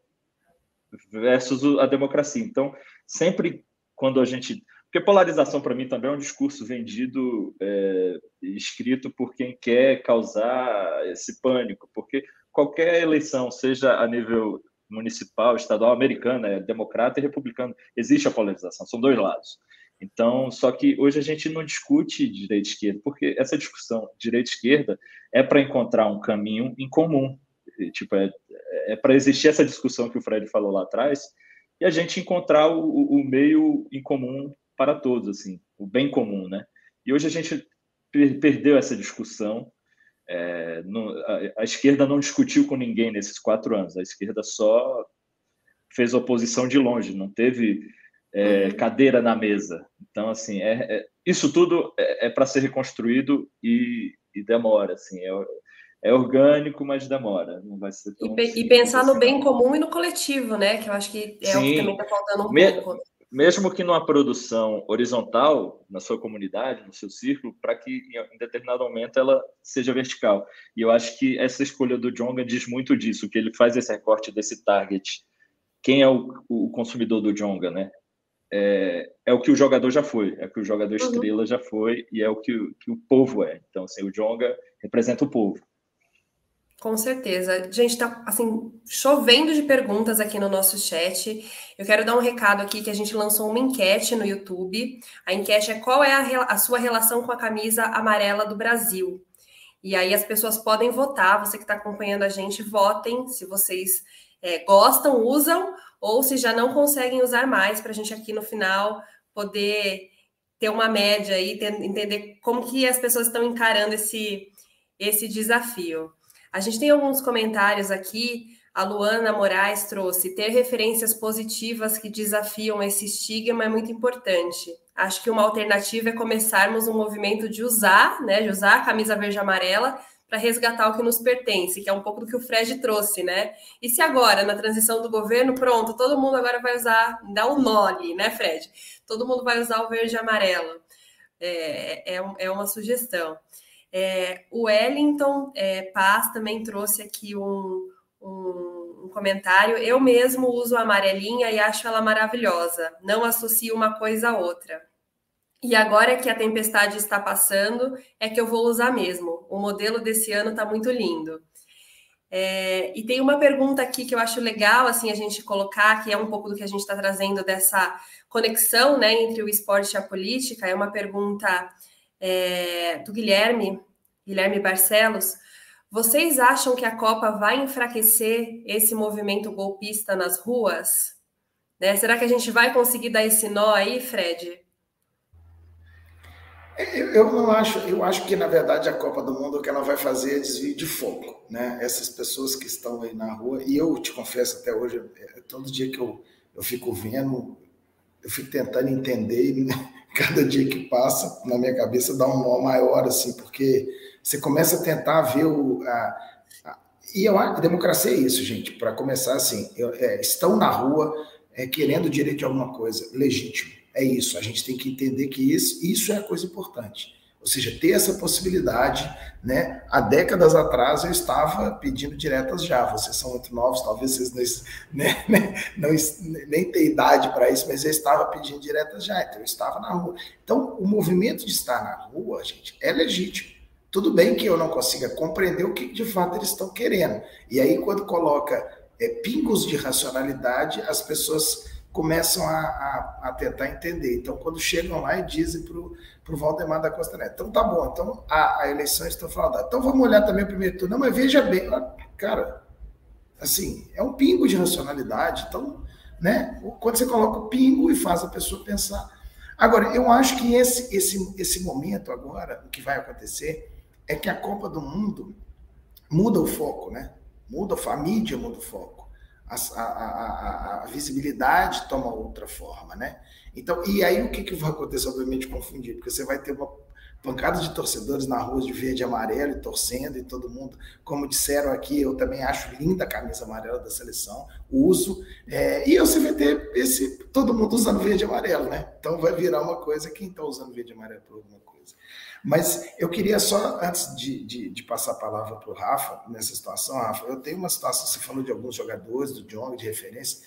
versus a democracia. Então, sempre quando a gente porque polarização, para mim, também é um discurso vendido, é, escrito por quem quer causar esse pânico. Porque qualquer eleição, seja a nível municipal, estadual, americana, é democrata e republicano, existe a polarização, são dois lados. Então, só que hoje a gente não discute direita e esquerda, porque essa discussão direita e esquerda é para encontrar um caminho em comum. Tipo, é, é para existir essa discussão que o Fred falou lá atrás e a gente encontrar o, o meio em comum para todos, assim, o bem comum, né? E hoje a gente perdeu essa discussão é, no, a, a, esquerda não discutiu com ninguém nesses quatro anos. A esquerda só fez oposição de longe, não teve é, uhum. cadeira na mesa. Então, assim, é, é isso tudo é, é para ser reconstruído e, e, demora. Assim, é, é orgânico, mas demora. Não vai ser tão e, e pensar no bem comum e no coletivo, né? Que eu acho que é Sim. o que também está faltando um Me... pouco mesmo que numa produção horizontal, na sua comunidade, no seu círculo, para que em determinado momento ela seja vertical. E eu acho que essa escolha do Jonga diz muito disso, que ele faz esse recorte desse target. Quem é o, o consumidor do Jonga, né? é, é, o que o jogador já foi, é o que o jogador uhum. estrela já foi e é o que, que o povo é. Então, assim, o Jonga representa o povo. Com certeza. Gente, tá assim, chovendo de perguntas aqui no nosso chat. Eu quero dar um recado aqui que a gente lançou uma enquete no YouTube. A enquete é qual é a, a sua relação com a camisa amarela do Brasil. E aí as pessoas podem votar. Você que está acompanhando a gente, votem se vocês é, gostam, usam, ou se já não conseguem usar mais, para a gente aqui no final poder ter uma média e entender como que as pessoas estão encarando esse, esse desafio. A gente tem alguns comentários aqui. A Luana Moraes trouxe: ter referências positivas que desafiam esse estigma é muito importante. Acho que uma alternativa é começarmos um movimento de usar, né, de usar a camisa verde e amarela para resgatar o que nos pertence, que é um pouco do que o Fred trouxe, né? E se agora, na transição do governo, pronto, todo mundo agora vai usar, dá um nó né, Fred? Todo mundo vai usar o verde e amarelo. É, é, é uma sugestão. É, o Wellington é, Paz também trouxe aqui um, um, um, comentário. Eu mesmo uso a amarelinha e acho ela maravilhosa. Não associo uma coisa a outra. E agora que a tempestade está passando, é que eu vou usar mesmo. O modelo desse ano está muito lindo. É, e tem uma pergunta aqui que eu acho legal assim a gente colocar, que é um pouco do que a gente está trazendo dessa conexão né, entre o esporte e a política. É uma pergunta é, do Guilherme, Guilherme Barcelos. Vocês acham que a Copa vai enfraquecer esse movimento golpista nas ruas? Né? Será que a gente vai conseguir dar esse nó aí, Fred? Eu não acho, eu acho que na verdade a Copa do Mundo o que ela vai fazer é desvio de foco, né? Essas pessoas que estão aí na rua, e eu te confesso até hoje, é, todo dia que eu, eu fico vendo, eu fico tentando entender, cada dia que passa na minha cabeça dá um nó maior, assim, porque você começa a tentar ver o. A, a, e eu, a democracia é isso, gente, para começar assim, eu, é, estão na rua é, querendo direito de alguma coisa, legítimo é isso. A gente tem que entender que isso, isso é a coisa importante. Ou seja, ter essa possibilidade, né? Há décadas atrás eu estava pedindo diretas já. Vocês são muito novos, talvez vocês não, né, né, não nem tenham idade para isso, mas eu estava pedindo diretas já. Então eu estava na rua. Então o movimento de estar na rua, gente, é legítimo. Tudo bem que eu não consiga compreender o que de fato eles estão querendo. E aí quando coloca é, pingos de racionalidade, as pessoas começam a, a, a, tentar entender. Então, quando chegam lá e dizem para o Valdemar da Costa Neto, então tá bom, então a, a eleição está fraudada. Então vamos olhar também o primeiro turno. Não, mas veja bem, cara, assim, é um pingo de racionalidade. Então, né, quando você coloca o pingo e faz a pessoa pensar. Agora, eu acho que esse, esse, esse momento agora, o que vai acontecer é que a Copa do Mundo muda o foco, né? Muda a mídia, muda o foco a, a, a, visibilidade toma outra forma, né? Então, e aí o que, que vai acontecer, obviamente, confundir? Porque você vai ter uma pancada de torcedores na rua de verde e amarelo e torcendo e todo mundo, como disseram aqui, eu também acho linda a camisa amarela da seleção, uso, é, e você vai ter esse, todo mundo usando verde e amarelo, né? Então vai virar uma coisa, quem está usando verde e amarelo por alguma coisa. Mas eu queria só, antes de, de, de passar a palavra para o Rafa, nessa situação, Rafa, eu tenho uma situação, você falou de alguns jogadores, do John, de referência.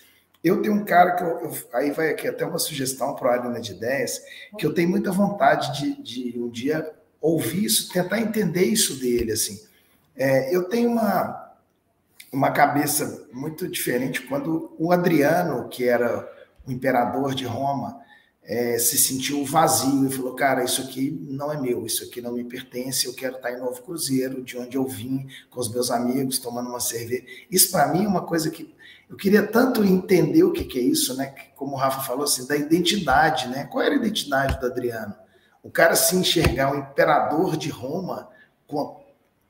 Eu tenho um cara que eu, eu aí vai aqui até uma sugestão para a Arena de Ideias, que eu tenho muita vontade de, de um dia ouvir isso, tentar entender isso dele, assim. É, eu tenho uma, uma cabeça muito diferente quando o Adriano, que era o imperador de Roma, é, se sentiu vazio e falou: Cara, isso aqui não é meu, isso aqui não me pertence. Eu quero estar em Novo Cruzeiro, de onde eu vim, com os meus amigos, tomando uma cerveja. Isso, para mim, é uma coisa que eu queria tanto entender o que, que é isso, né? Como o Rafa falou, assim, da identidade, né? Qual era a identidade do Adriano? O cara se enxergar o imperador de Roma, com,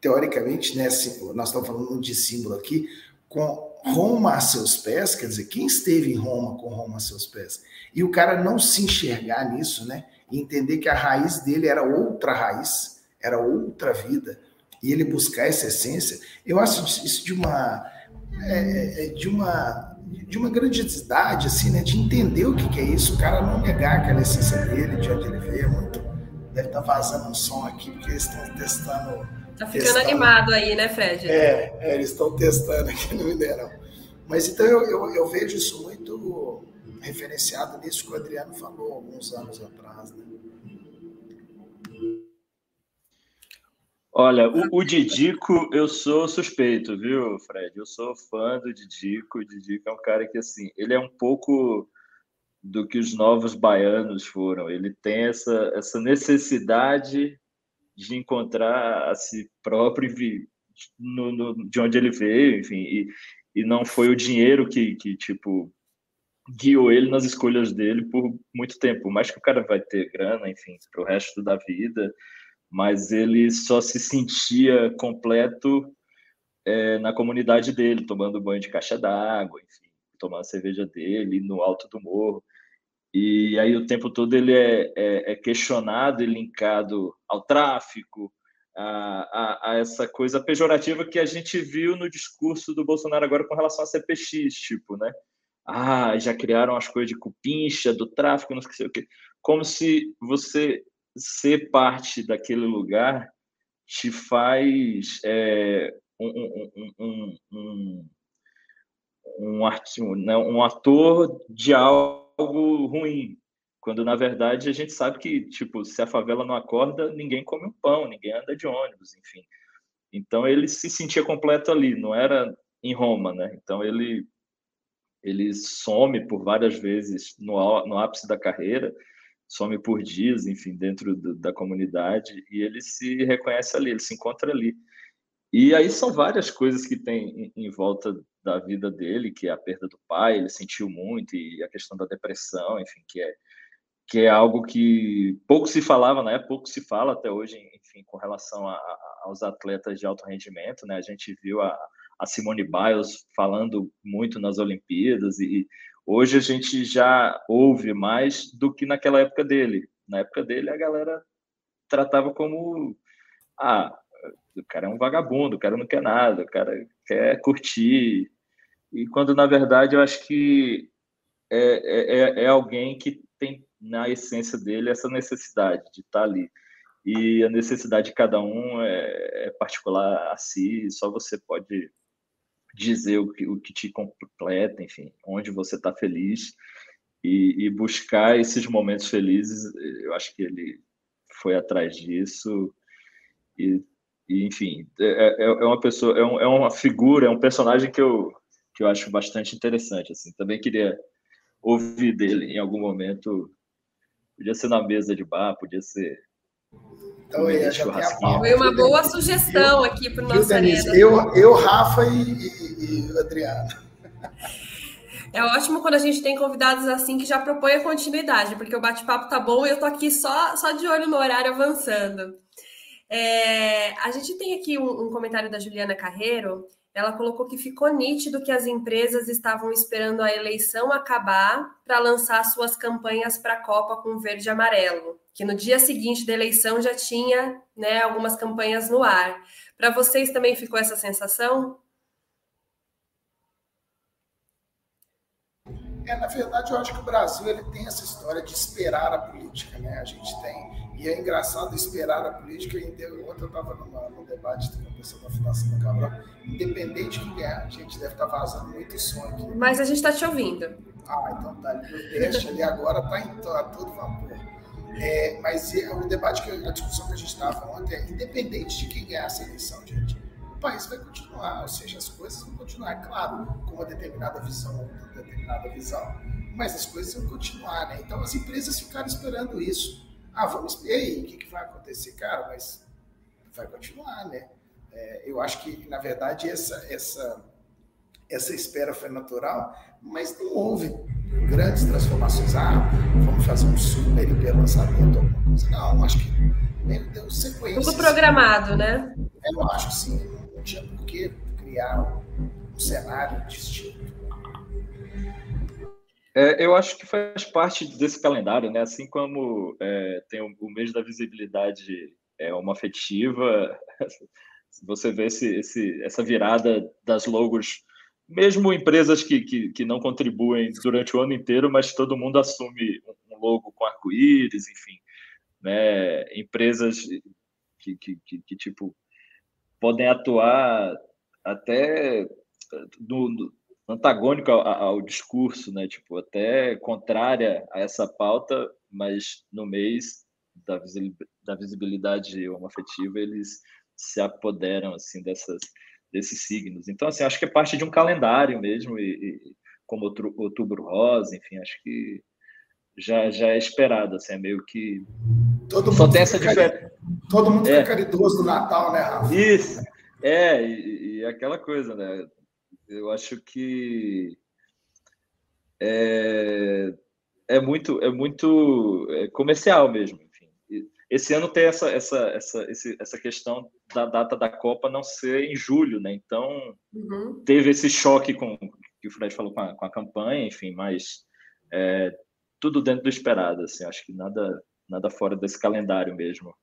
teoricamente, né, assim, nós estamos falando de símbolo aqui, com Roma a seus pés, quer dizer, quem esteve em Roma com Roma a seus pés? E o cara não se enxergar nisso, né? E entender que a raiz dele era outra raiz, era outra vida, e ele buscar essa essência, eu acho isso de uma é, é, de uma de uma grandiosidade assim, né? De entender o que, é isso, o cara não negar aquela essência dele, de onde ele veio, muito deve estar tá vazando um som aqui porque eles estão testando Tá ficando animado aí, né, Fred? É, é eles estão testando aqui no Mineirão. Mas então eu, eu, eu, vejo isso muito referenciado nisso que o Adriano falou alguns anos atrás. Né? Olha, o, o, Didico, eu sou suspeito, viu, Fred? Eu sou fã do Didico. O Didico é um cara que, assim, ele é um pouco do que os novos baianos foram. Ele tem essa, essa necessidade de encontrar a si próprio no, no, de onde ele veio, enfim, e, e não foi o dinheiro que, que, tipo, guiou ele nas escolhas dele por muito tempo. Mais que o cara vai ter grana, enfim, para o resto da vida mas ele só se sentia completo é, na comunidade dele, tomando banho de caixa d'água, enfim, tomando a cerveja dele no alto do morro. E aí o tempo todo ele é, é, é questionado e linkado ao tráfico, a, a, a, essa coisa pejorativa que a gente viu no discurso do Bolsonaro agora com relação a CPX, tipo, né? Ah, já criaram as coisas de cupincha, do tráfico, não sei o quê. Como se você ser parte daquele lugar te faz é, um, um, um, um, um, né, um ator de algo ruim, quando na verdade a gente sabe que tipo se a favela não acorda ninguém come um pão ninguém anda de ônibus enfim então ele se sentia completo ali não era em Roma né então ele ele some por várias vezes no, no ápice da carreira some por dias, enfim, dentro do, da comunidade, e ele se reconhece ali, ele se encontra ali. E aí são várias coisas que tem em, em volta da vida dele, que é a perda do pai, ele sentiu muito, e a questão da depressão, enfim, que é, que é algo que pouco se falava época, pouco se fala até hoje, enfim, com relação a, a, aos atletas de alto rendimento, né? A gente viu a, a Simone Biles falando muito nas Olimpíadas e Hoje a gente já ouve mais do que naquela época dele. Na época dele, a galera tratava como: ah, o cara é um vagabundo, o cara não quer nada, o cara quer curtir. E quando, na verdade, eu acho que é, é, é alguém que na essência dele essa necessidade de estar ali. E a necessidade de cada um é, é particular a si, só você pode dizer o que, o que te completa, enfim, onde você está feliz e, e, buscar esses momentos felizes. Eu acho que ele foi atrás disso e, e enfim, é, é, é uma pessoa, é, um, é, uma figura, é um personagem que eu, que eu acho bastante interessante. Assim, também queria ouvir dele em algum momento. Podia ser na mesa de bar, podia ser então, é, já tem Foi uma boa sugestão aqui para o nosso Denise, eu, eu, Rafa e, e, e Adriano. É ótimo quando a gente tem convidados assim que já propõem a continuidade, porque o bate-papo tá bom e eu tô aqui só, só de olho no horário avançando. É, a gente tem aqui um, um comentário da Juliana Carreiro. Ela colocou que ficou nítido que as empresas estavam esperando a eleição acabar para lançar suas campanhas para a Copa com verde e amarelo que no dia seguinte da eleição já tinha né, algumas campanhas no ar. Para vocês também ficou essa sensação? É, na verdade, eu acho que o Brasil ele tem essa história de esperar a política, né? A gente tem. E é engraçado esperar a política. Ontem eu estava num debate com a pessoa da Fundação do Cabral. Independente de quem é, a gente deve estar tá vazando muito som aqui. Mas a gente está te ouvindo. Ah, então tá. O teste ali agora está tá todo vapor. É, mas é, o debate, que a discussão que a gente estava ontem é independente de quem ganhar essa eleição, gente, país vai continuar, ou seja, as coisas vão continuar, claro, com uma determinada visão, uma determinada visão, mas as coisas vão continuar, né? Então as empresas ficaram esperando isso. Ah, vamos ver aí o que, que vai acontecer, cara, mas vai continuar, né? É, eu acho que, na verdade, essa, essa, essa espera foi natural, mas não houve grandes transformações. Ah, vamos fazer um super hiper lançamento, alguma coisa. Não, acho que Deus, sequência. Tudo programado, né? Eu acho que sim. Tinha por que criar um cenário distinto. É, eu acho que faz parte desse calendário, né? Assim como é, tem o, mês da visibilidade é afetiva, você vê esse, esse, essa virada das logos mesmo empresas que, que, que, não contribuem durante o ano inteiro, mas todo mundo assume um logo com arco-íris, enfim, né? Empresas que, que, que, que, tipo podem atuar até no, antagônico ao, ao, discurso, né? Tipo, até contrária a essa pauta, mas no mês da, da visibilidade homoafetiva eles se apoderam assim dessas desses signos. Então, assim, acho que é parte de um calendário mesmo e, e como outubro rosa, enfim, acho que já já é esperado, assim, é meio que todo só tem essa diferença. Todo mundo é. fica caridoso do Natal, né, Rafa? Isso. É, e, e aquela coisa, né? Eu acho que é, é muito, é muito é comercial mesmo. Enfim. Esse ano tem essa, essa, essa, essa questão da data da Copa não ser em julho, né? Então uhum. teve esse choque com que o Fred falou com a, com a campanha, enfim, mas é, tudo dentro do esperado. Assim, acho que nada, nada fora desse calendário mesmo.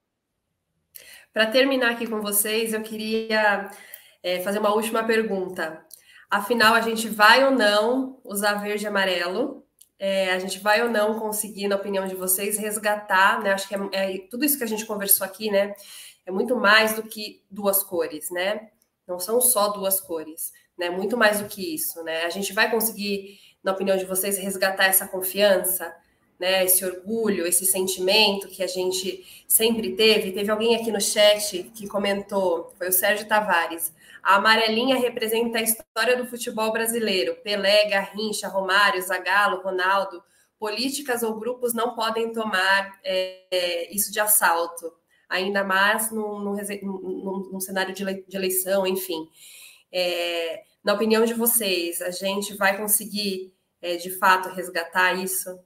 Para terminar aqui com vocês, eu queria é, fazer uma última pergunta. Afinal, a gente vai ou não usar verde e amarelo? É, a gente vai ou não conseguir, na opinião de vocês, resgatar, né? Acho que é, é, tudo isso que a gente conversou aqui, né? É muito mais do que duas cores, né? Não são só duas cores, né? Muito mais do que isso, né? A gente vai conseguir, na opinião de vocês, resgatar essa confiança, né? Esse orgulho, esse sentimento que a gente sempre teve. Teve alguém aqui no chat que comentou, foi o Sérgio Tavares. A amarelinha representa a história do futebol brasileiro. Pelé, Garrincha, Romário, Zagallo, Ronaldo. Políticas ou grupos não podem tomar é, isso de assalto, ainda mais num, num, num cenário de, eleição, enfim. É, na opinião de vocês, a gente vai conseguir, é, de fato, resgatar isso?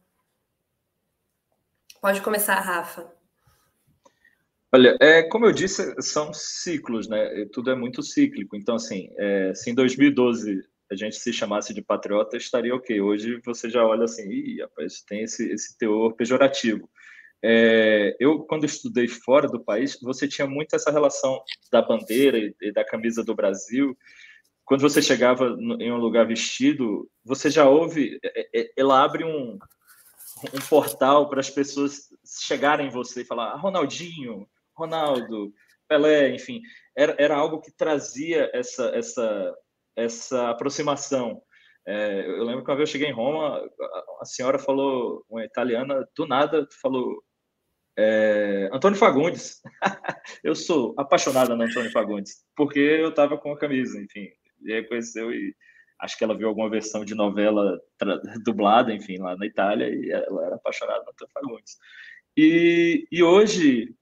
Pode começar, Rafa. Olha, é, como eu disse, são ciclos, né? Tudo é muito cíclico. Então, assim, é, se em 2012 a gente se chamasse de patriota, estaria ok. Hoje você já olha assim, Ih, rapaz, tem esse, esse teor pejorativo. É, eu, quando estudei fora do país, você tinha muito essa relação da bandeira e, e da camisa do Brasil. Quando você chegava em um lugar vestido, você já ouve, é, é, ela abre um, um portal para as pessoas chegarem em você e falar: ah, Ronaldinho, Ronaldo, Pelé, enfim, era, era algo que trazia essa, essa, essa aproximação. É, eu lembro que uma vez eu cheguei em Roma, a senhora falou, uma italiana, do nada, falou é, Antônio Fagundes. eu sou apaixonada no Antônio Fagundes, porque eu estava com a camisa, enfim. E aí conheceu e acho que ela viu alguma versão de novela dublada, enfim, lá na Itália, e ela era apaixonada Antônio Fagundes. E, e hoje,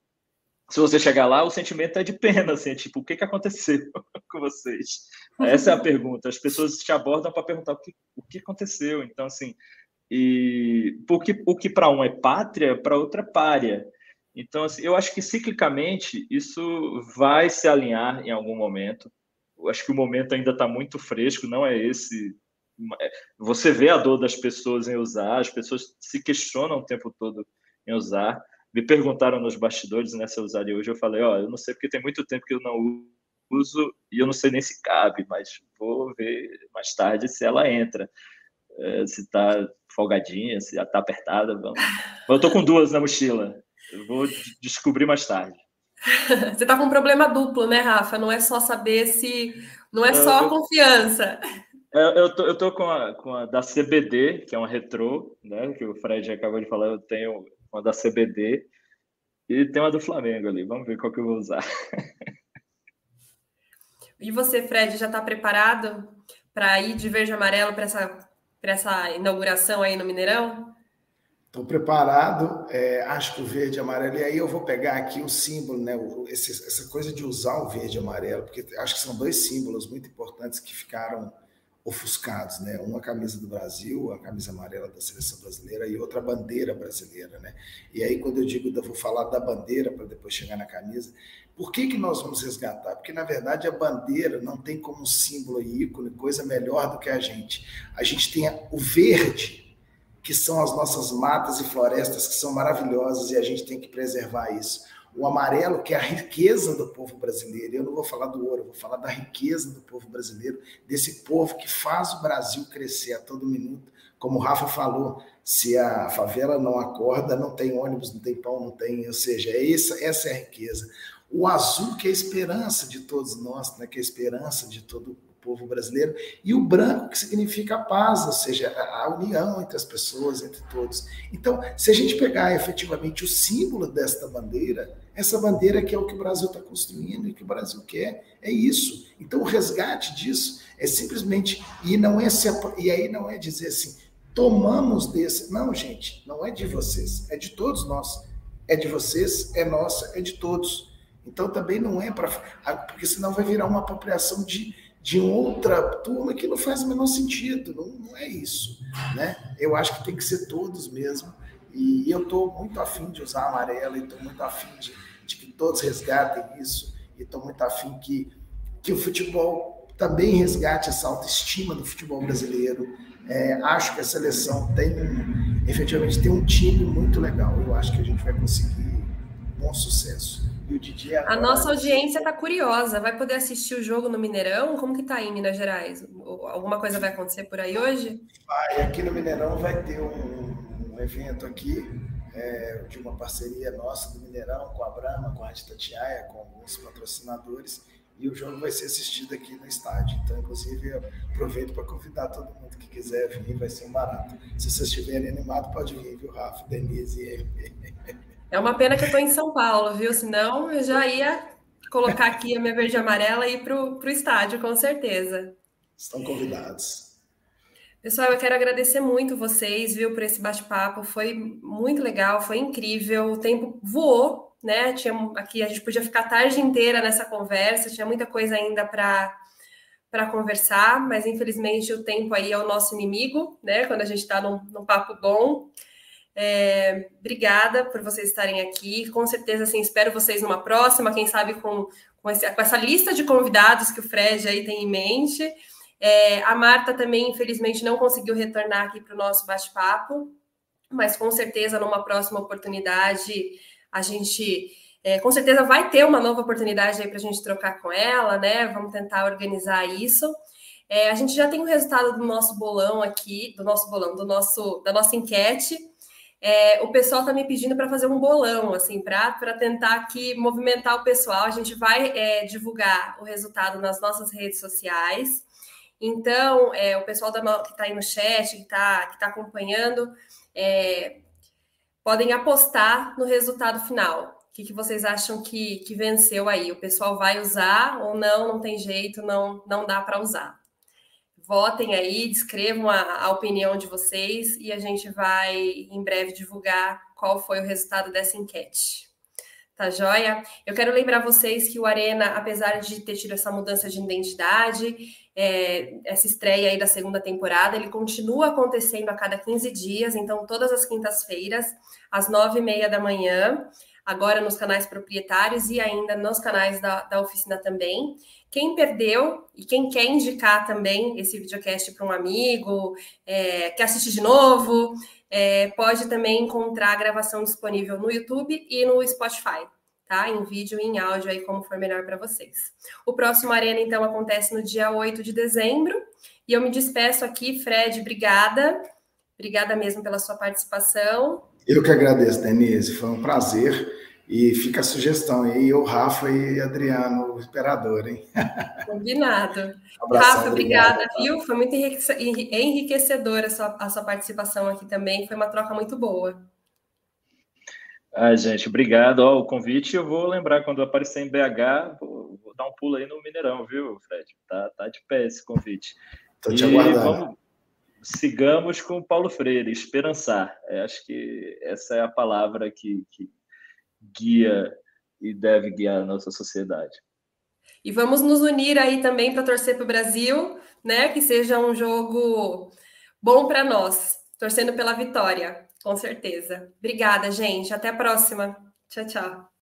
se você chegar lá, o sentimento é de pena, assim, é tipo, o que, que aconteceu com vocês? Essa é a pergunta. As pessoas te abordam para perguntar o que, o que aconteceu. Então, assim, e porque o que para um é pátria, para outra é párea. Então, assim, eu acho que ciclicamente isso vai se alinhar em algum momento. Acho que o momento ainda está muito fresco, não é esse. É, você vê a dor das pessoas em usar, as pessoas se questionam o tempo todo em usar me perguntaram nos bastidores né, se eu usaria hoje. Eu falei, ó, oh, eu não sei porque tem muito tempo que eu não uso e eu não sei nem se cabe, mas vou ver mais tarde se ela entra. É, se tá folgadinha, se já tá apertada. Vamos. Eu tô com duas na mochila. Eu vou descobrir mais tarde. Você tá com um problema duplo, né, Rafa? Não é só saber se. Não é só a confiança. É, eu tô, eu tô com, a, com a da CBD, que é uma retrô, né? Que o Fred acabou de falar. Eu tenho uma da CBD e tem uma do Flamengo ali. Vamos ver qual que eu vou usar. E você, Fred, já está preparado para ir de verde e amarelo para essa, essa inauguração aí no Mineirão? Estou preparado, é, acho que o verde e amarelo, e aí eu vou pegar aqui o símbolo, né? Esse, essa coisa de usar o verde e amarelo, porque acho que são dois símbolos muito importantes que ficaram ofuscados, né? Uma camisa do Brasil, a camisa amarela da seleção brasileira e outra bandeira brasileira, né? E aí quando eu digo, eu vou falar da bandeira para depois chegar na camisa, por que que nós vamos resgatar? Porque na verdade a bandeira não tem como símbolo e ícone coisa melhor do que a gente. A gente tem o verde, que são as nossas matas e florestas que são maravilhosas e a gente tem que preservar isso o amarelo, que é a riqueza do povo brasileiro. Eu não vou falar do ouro, vou falar da riqueza do povo brasileiro, desse povo que faz o Brasil crescer a todo minuto. Como o Rafa falou, se a favela não acorda, não tem ônibus, não tem pão, não tem. Ou seja, é essa, essa é a riqueza. O azul, que é a esperança de todos nós, né? que é a esperança de todo o povo brasileiro, e o branco, que significa a paz, ou seja, a união entre as pessoas, entre todos. Então, se a gente pegar efetivamente o símbolo desta bandeira, essa bandeira que é o que o Brasil está construindo e que o Brasil quer, é isso. Então, o resgate disso é simplesmente, e não é se, e aí não é dizer assim, tomamos desse. Não, gente, não é de vocês, é de todos nós. É de vocês, é nossa, é de todos. Então também não é para. Porque senão vai virar uma apropriação de, de outra turma que não faz o menor sentido. Não, não é isso. Né? Eu acho que tem que ser todos mesmo. E eu estou muito afim de usar amarelo, e estou muito afim de, de que todos resgatem isso, e estou muito afim que, que o futebol também resgate essa autoestima do futebol brasileiro. É, acho que a seleção tem, efetivamente, tem um time muito legal. Eu acho que a gente vai conseguir bom sucesso. E o Didi agora... A nossa audiência está curiosa. Vai poder assistir o jogo no Mineirão? Como que está aí em Minas Gerais? Alguma coisa vai acontecer por aí hoje? Vai. Aqui no Mineirão vai ter um, um evento aqui é, de uma parceria nossa do Mineirão com a Brama, com a Rádio Tatiaia, com alguns patrocinadores. E o jogo vai ser assistido aqui no estádio. Então, inclusive, aproveito para convidar todo mundo que quiser vir, vai ser um barato. Se vocês estiverem animados, pode vir, viu, Rafa, Denise e É uma pena que eu estou em São Paulo, viu? Senão eu já ia colocar aqui a minha verde e amarela e ir para o estádio, com certeza. Estão convidados. Pessoal, eu quero agradecer muito vocês, viu, por esse bate-papo. Foi muito legal, foi incrível. O tempo voou, né? Tinha aqui a gente podia ficar a tarde inteira nessa conversa, tinha muita coisa ainda para para conversar, mas infelizmente o tempo aí é o nosso inimigo, né? Quando a gente está num, num papo bom. É, obrigada por vocês estarem aqui. Com certeza, assim, espero vocês numa próxima, quem sabe com, com, esse, com essa lista de convidados que o Fred aí tem em mente. É, a Marta também, infelizmente, não conseguiu retornar aqui para o nosso bate-papo, mas com certeza, numa próxima oportunidade, a gente é, com certeza vai ter uma nova oportunidade aí para a gente trocar com ela, né? Vamos tentar organizar isso. É, a gente já tem o resultado do nosso bolão aqui, do nosso bolão, do nosso da nossa enquete. É, o pessoal está me pedindo para fazer um bolão, assim, para tentar aqui movimentar o pessoal. A gente vai é, divulgar o resultado nas nossas redes sociais. Então, é, o pessoal da, que está aí no chat, que está que tá acompanhando, é, podem apostar no resultado final. O que, que vocês acham que, que venceu aí? O pessoal vai usar ou não? Não tem jeito, não, não dá para usar votem aí, descrevam a, a, opinião de vocês e a gente vai em breve divulgar qual foi o resultado dessa enquete. Tá joia? Eu quero lembrar vocês que o Arena, apesar de ter tido essa mudança de identidade, é, essa estreia aí da segunda temporada, ele continua acontecendo a cada 15 dias, então todas as quintas-feiras, às nove e meia da manhã, agora nos canais proprietários e ainda nos canais da, da oficina também. Quem perdeu e quem quer indicar também esse videocast para um amigo, é, quer assistir de novo, é, pode também encontrar a gravação disponível no YouTube e no Spotify, tá? Em vídeo e em áudio aí, como for melhor para vocês. O próximo Arena, então, acontece no dia 8 de dezembro. E eu me despeço aqui, Fred, obrigada. Obrigada mesmo pela sua participação. Eu que agradeço, Denise. Foi um prazer. E fica a sugestão aí, eu, Rafa e Adriano, o imperador, hein? Combinado. Um Rafa, obrigada, viu? Foi muito enriquecedora a sua, a sua participação aqui também. Foi uma troca muito boa. Ah, gente, obrigado. Ó, o convite eu vou lembrar quando aparecer em BH, vou, vou, dar um pulo aí no Mineirão, viu, Fred? Tá, tá de pé esse convite. Estou te aguardando. Vamos, sigamos com Paulo Freire, esperançar. É, acho que essa é a palavra que, que guia e deve guiar a nossa sociedade. E vamos nos unir aí também para torcer para o Brasil, né? Que seja um jogo bom para nós, torcendo pela vitória, com certeza. Obrigada, gente. Até a próxima. Tchau, tchau.